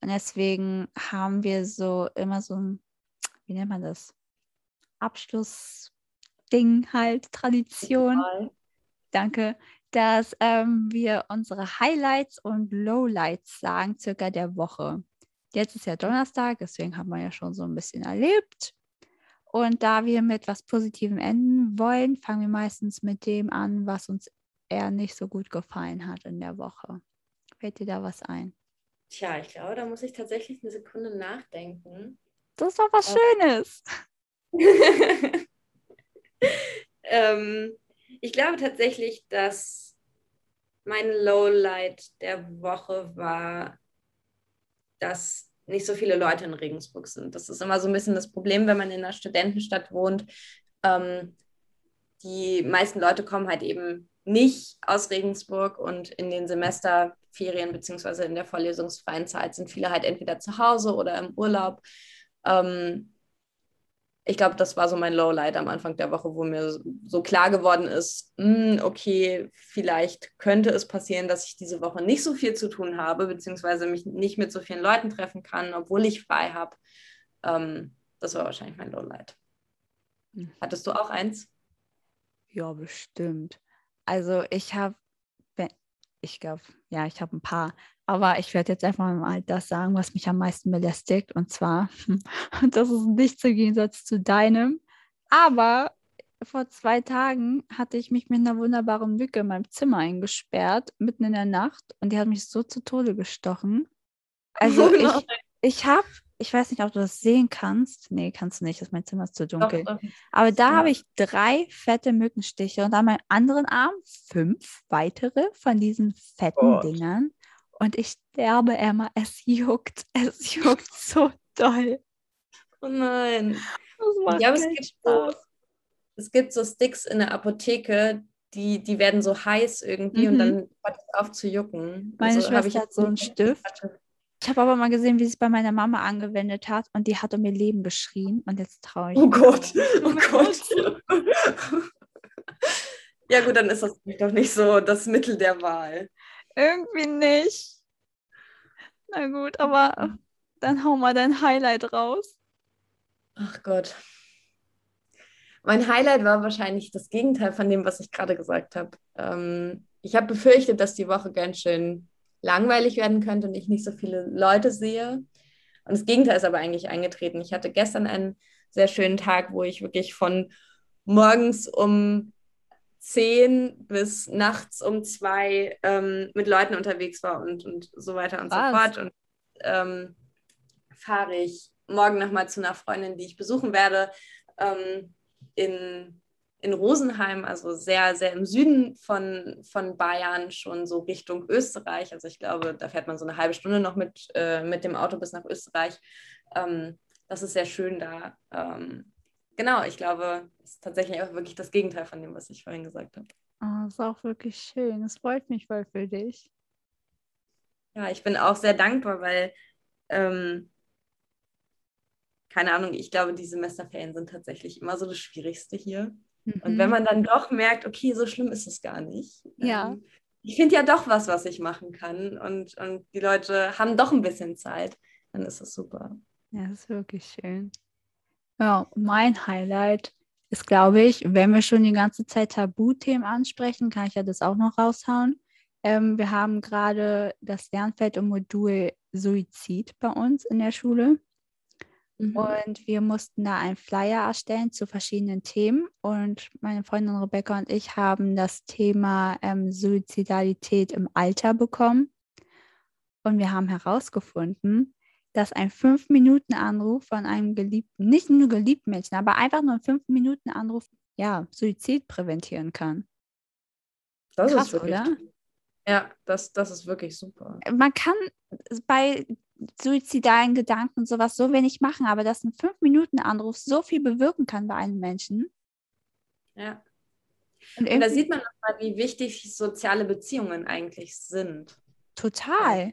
Und deswegen haben wir so immer so ein, wie nennt man das? Abschlussding halt, Tradition. Danke, dass ähm, wir unsere Highlights und Lowlights sagen, circa der Woche. Jetzt ist ja Donnerstag, deswegen haben wir ja schon so ein bisschen erlebt. Und da wir mit was Positivem enden wollen, fangen wir meistens mit dem an, was uns eher nicht so gut gefallen hat in der Woche. Fällt dir da was ein? Tja, ich glaube, da muss ich tatsächlich eine Sekunde nachdenken. Das ist doch was Schönes. ähm, ich glaube tatsächlich, dass mein Lowlight der Woche war, dass nicht so viele Leute in Regensburg sind. Das ist immer so ein bisschen das Problem, wenn man in einer Studentenstadt wohnt. Ähm, die meisten Leute kommen halt eben nicht aus Regensburg und in den Semesterferien beziehungsweise in der vorlesungsfreien Zeit sind viele halt entweder zu Hause oder im Urlaub. Ähm, ich glaube, das war so mein Lowlight am Anfang der Woche, wo mir so klar geworden ist, mh, hm, okay, vielleicht könnte es passieren, dass ich diese Woche nicht so viel zu tun habe, beziehungsweise mich nicht mit so vielen Leuten treffen kann, obwohl ich frei habe. Ähm, das war wahrscheinlich mein Lowlight. Hm. Hattest du auch eins? Ja, bestimmt. Also ich habe, ich glaube, ja, ich habe ein paar. Aber ich werde jetzt einfach mal das sagen, was mich am meisten belästigt. Und zwar, das ist nicht im Gegensatz zu deinem. Aber vor zwei Tagen hatte ich mich mit einer wunderbaren Mücke in meinem Zimmer eingesperrt, mitten in der Nacht. Und die hat mich so zu Tode gestochen. Also oh ich, ich habe ich weiß nicht, ob du das sehen kannst. Nee, kannst du nicht, das mein Zimmer ist zu dunkel. Doch. Aber da ja. habe ich drei fette Mückenstiche und an meinem anderen Arm fünf weitere von diesen fetten oh. Dingern. Und ich sterbe, Emma. Es juckt. Es juckt so doll. Oh nein. ja, aber es gibt, so, es gibt so Sticks in der Apotheke, die, die werden so heiß irgendwie mhm. und dann hört es auf zu jucken. Meine also, Schwester hat so einen Stift. Hatte. Ich habe aber mal gesehen, wie sie es bei meiner Mama angewendet hat und die hat um ihr Leben geschrien und jetzt traue ich. Oh Gott, oh Gott. ja gut, dann ist das doch nicht so das Mittel der Wahl. Irgendwie nicht. Na gut, aber dann hau mal dein Highlight raus. Ach Gott. Mein Highlight war wahrscheinlich das Gegenteil von dem, was ich gerade gesagt habe. Ähm, ich habe befürchtet, dass die Woche ganz schön langweilig werden könnte und ich nicht so viele Leute sehe. Und das Gegenteil ist aber eigentlich eingetreten. Ich hatte gestern einen sehr schönen Tag, wo ich wirklich von morgens um 10 bis nachts um 2 ähm, mit Leuten unterwegs war und, und so weiter und Was? so fort. Und ähm, fahre ich morgen nochmal zu einer Freundin, die ich besuchen werde, ähm, in in Rosenheim, also sehr, sehr im Süden von, von Bayern, schon so Richtung Österreich. Also ich glaube, da fährt man so eine halbe Stunde noch mit, äh, mit dem Auto bis nach Österreich. Ähm, das ist sehr schön da. Ähm, genau, ich glaube, es ist tatsächlich auch wirklich das Gegenteil von dem, was ich vorhin gesagt habe. Oh, das ist auch wirklich schön. Es freut mich voll für dich. Ja, ich bin auch sehr dankbar, weil, ähm, keine Ahnung, ich glaube, die Semesterferien sind tatsächlich immer so das Schwierigste hier. Mhm. Und wenn man dann doch merkt, okay, so schlimm ist es gar nicht. Ja. Ähm, ich finde ja doch was, was ich machen kann. Und, und die Leute haben doch ein bisschen Zeit. Dann ist es super. Ja, das ist wirklich schön. Ja, mein Highlight ist, glaube ich, wenn wir schon die ganze Zeit Tabuthemen ansprechen, kann ich ja das auch noch raushauen. Ähm, wir haben gerade das Lernfeld im Modul Suizid bei uns in der Schule. Mhm. Und wir mussten da einen Flyer erstellen zu verschiedenen Themen. Und meine Freundin Rebecca und ich haben das Thema ähm, Suizidalität im Alter bekommen. Und wir haben herausgefunden, dass ein 5-Minuten-Anruf von einem geliebten, nicht nur geliebten Menschen, aber einfach nur ein 5-Minuten-Anruf, ja, Suizid präventieren kann. Das Krass, ist wirklich, oder? Ja, das, das ist wirklich super. Man kann bei suizidalen Gedanken und sowas so wenig machen, aber dass ein 5-Minuten-Anruf so viel bewirken kann bei einem Menschen. Ja. Und, Und da sieht man nochmal, wie wichtig soziale Beziehungen eigentlich sind. Total.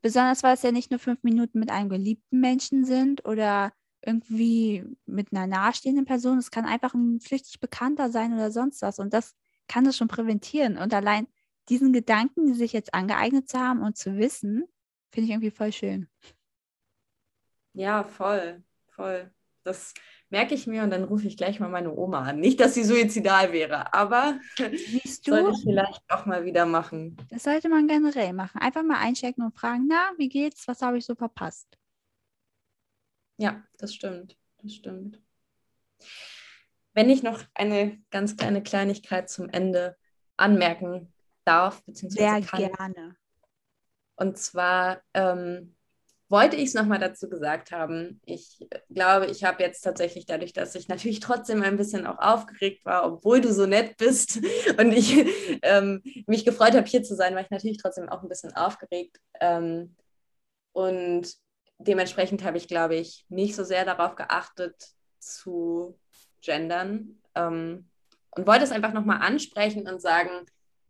Besonders, weil es ja nicht nur fünf Minuten mit einem geliebten Menschen sind oder irgendwie mit einer nahestehenden Person. Es kann einfach ein flüchtig Bekannter sein oder sonst was. Und das kann das schon präventieren. Und allein diesen Gedanken, die sich jetzt angeeignet zu haben und zu wissen, finde ich irgendwie voll schön. Ja, voll, voll. Das merke ich mir und dann rufe ich gleich mal meine Oma an. Nicht, dass sie suizidal wäre, aber Siehst du, sollte ich vielleicht auch mal wieder machen. das sollte man generell machen. Einfach mal einchecken und fragen, na, wie geht's? Was habe ich so verpasst? Ja, das stimmt. Das stimmt. Wenn ich noch eine ganz kleine Kleinigkeit zum Ende anmerken darf, beziehungsweise Sehr kann. gerne. Und zwar ähm, wollte ich es nochmal dazu gesagt haben. Ich glaube, ich habe jetzt tatsächlich dadurch, dass ich natürlich trotzdem ein bisschen auch aufgeregt war, obwohl du so nett bist und ich ähm, mich gefreut habe, hier zu sein, war ich natürlich trotzdem auch ein bisschen aufgeregt. Ähm, und dementsprechend habe ich, glaube ich, nicht so sehr darauf geachtet zu gendern ähm, und wollte es einfach nochmal ansprechen und sagen,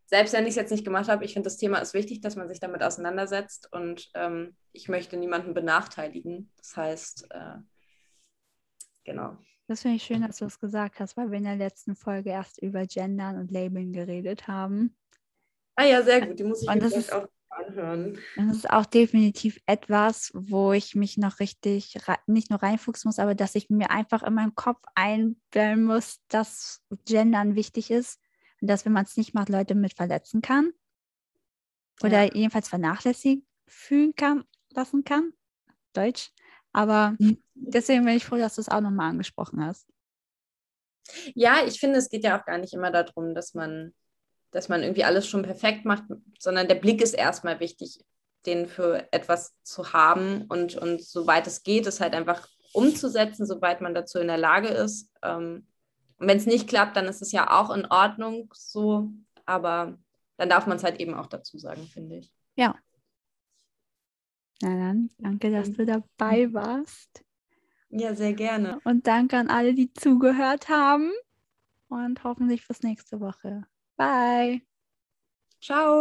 selbst wenn ich es jetzt nicht gemacht habe, ich finde, das Thema ist wichtig, dass man sich damit auseinandersetzt und ähm, ich möchte niemanden benachteiligen. Das heißt, äh, genau. Das finde ich schön, dass du es gesagt hast, weil wir in der letzten Folge erst über Gendern und Labeln geredet haben. Ah ja, sehr gut. Die muss ich Und mir das vielleicht ist- auch anhören. Das ist auch definitiv etwas, wo ich mich noch richtig nicht nur reinfuchsen muss, aber dass ich mir einfach in meinem Kopf einstellen muss, dass Gendern wichtig ist dass, wenn man es nicht macht, Leute mit verletzen kann oder Ja. jedenfalls vernachlässigt fühlen kann, lassen kann. Deutsch. Aber Mhm. deswegen bin ich froh, dass du es auch nochmal angesprochen hast. Ja, ich finde, es geht ja auch gar nicht immer darum, dass man, dass man irgendwie alles schon perfekt macht, sondern der Blick ist erstmal wichtig, den für etwas zu haben und, und soweit es geht, es halt einfach umzusetzen, soweit man dazu in der Lage ist. Ähm, und wenn es nicht klappt, dann ist es ja auch in Ordnung so, aber dann darf man es halt eben auch dazu sagen, finde ich. Na dann, danke, dass du dabei warst. Ja, sehr gerne. Und danke an alle, die zugehört haben. Und hoffentlich bis nächste Woche. Bye. Ciao.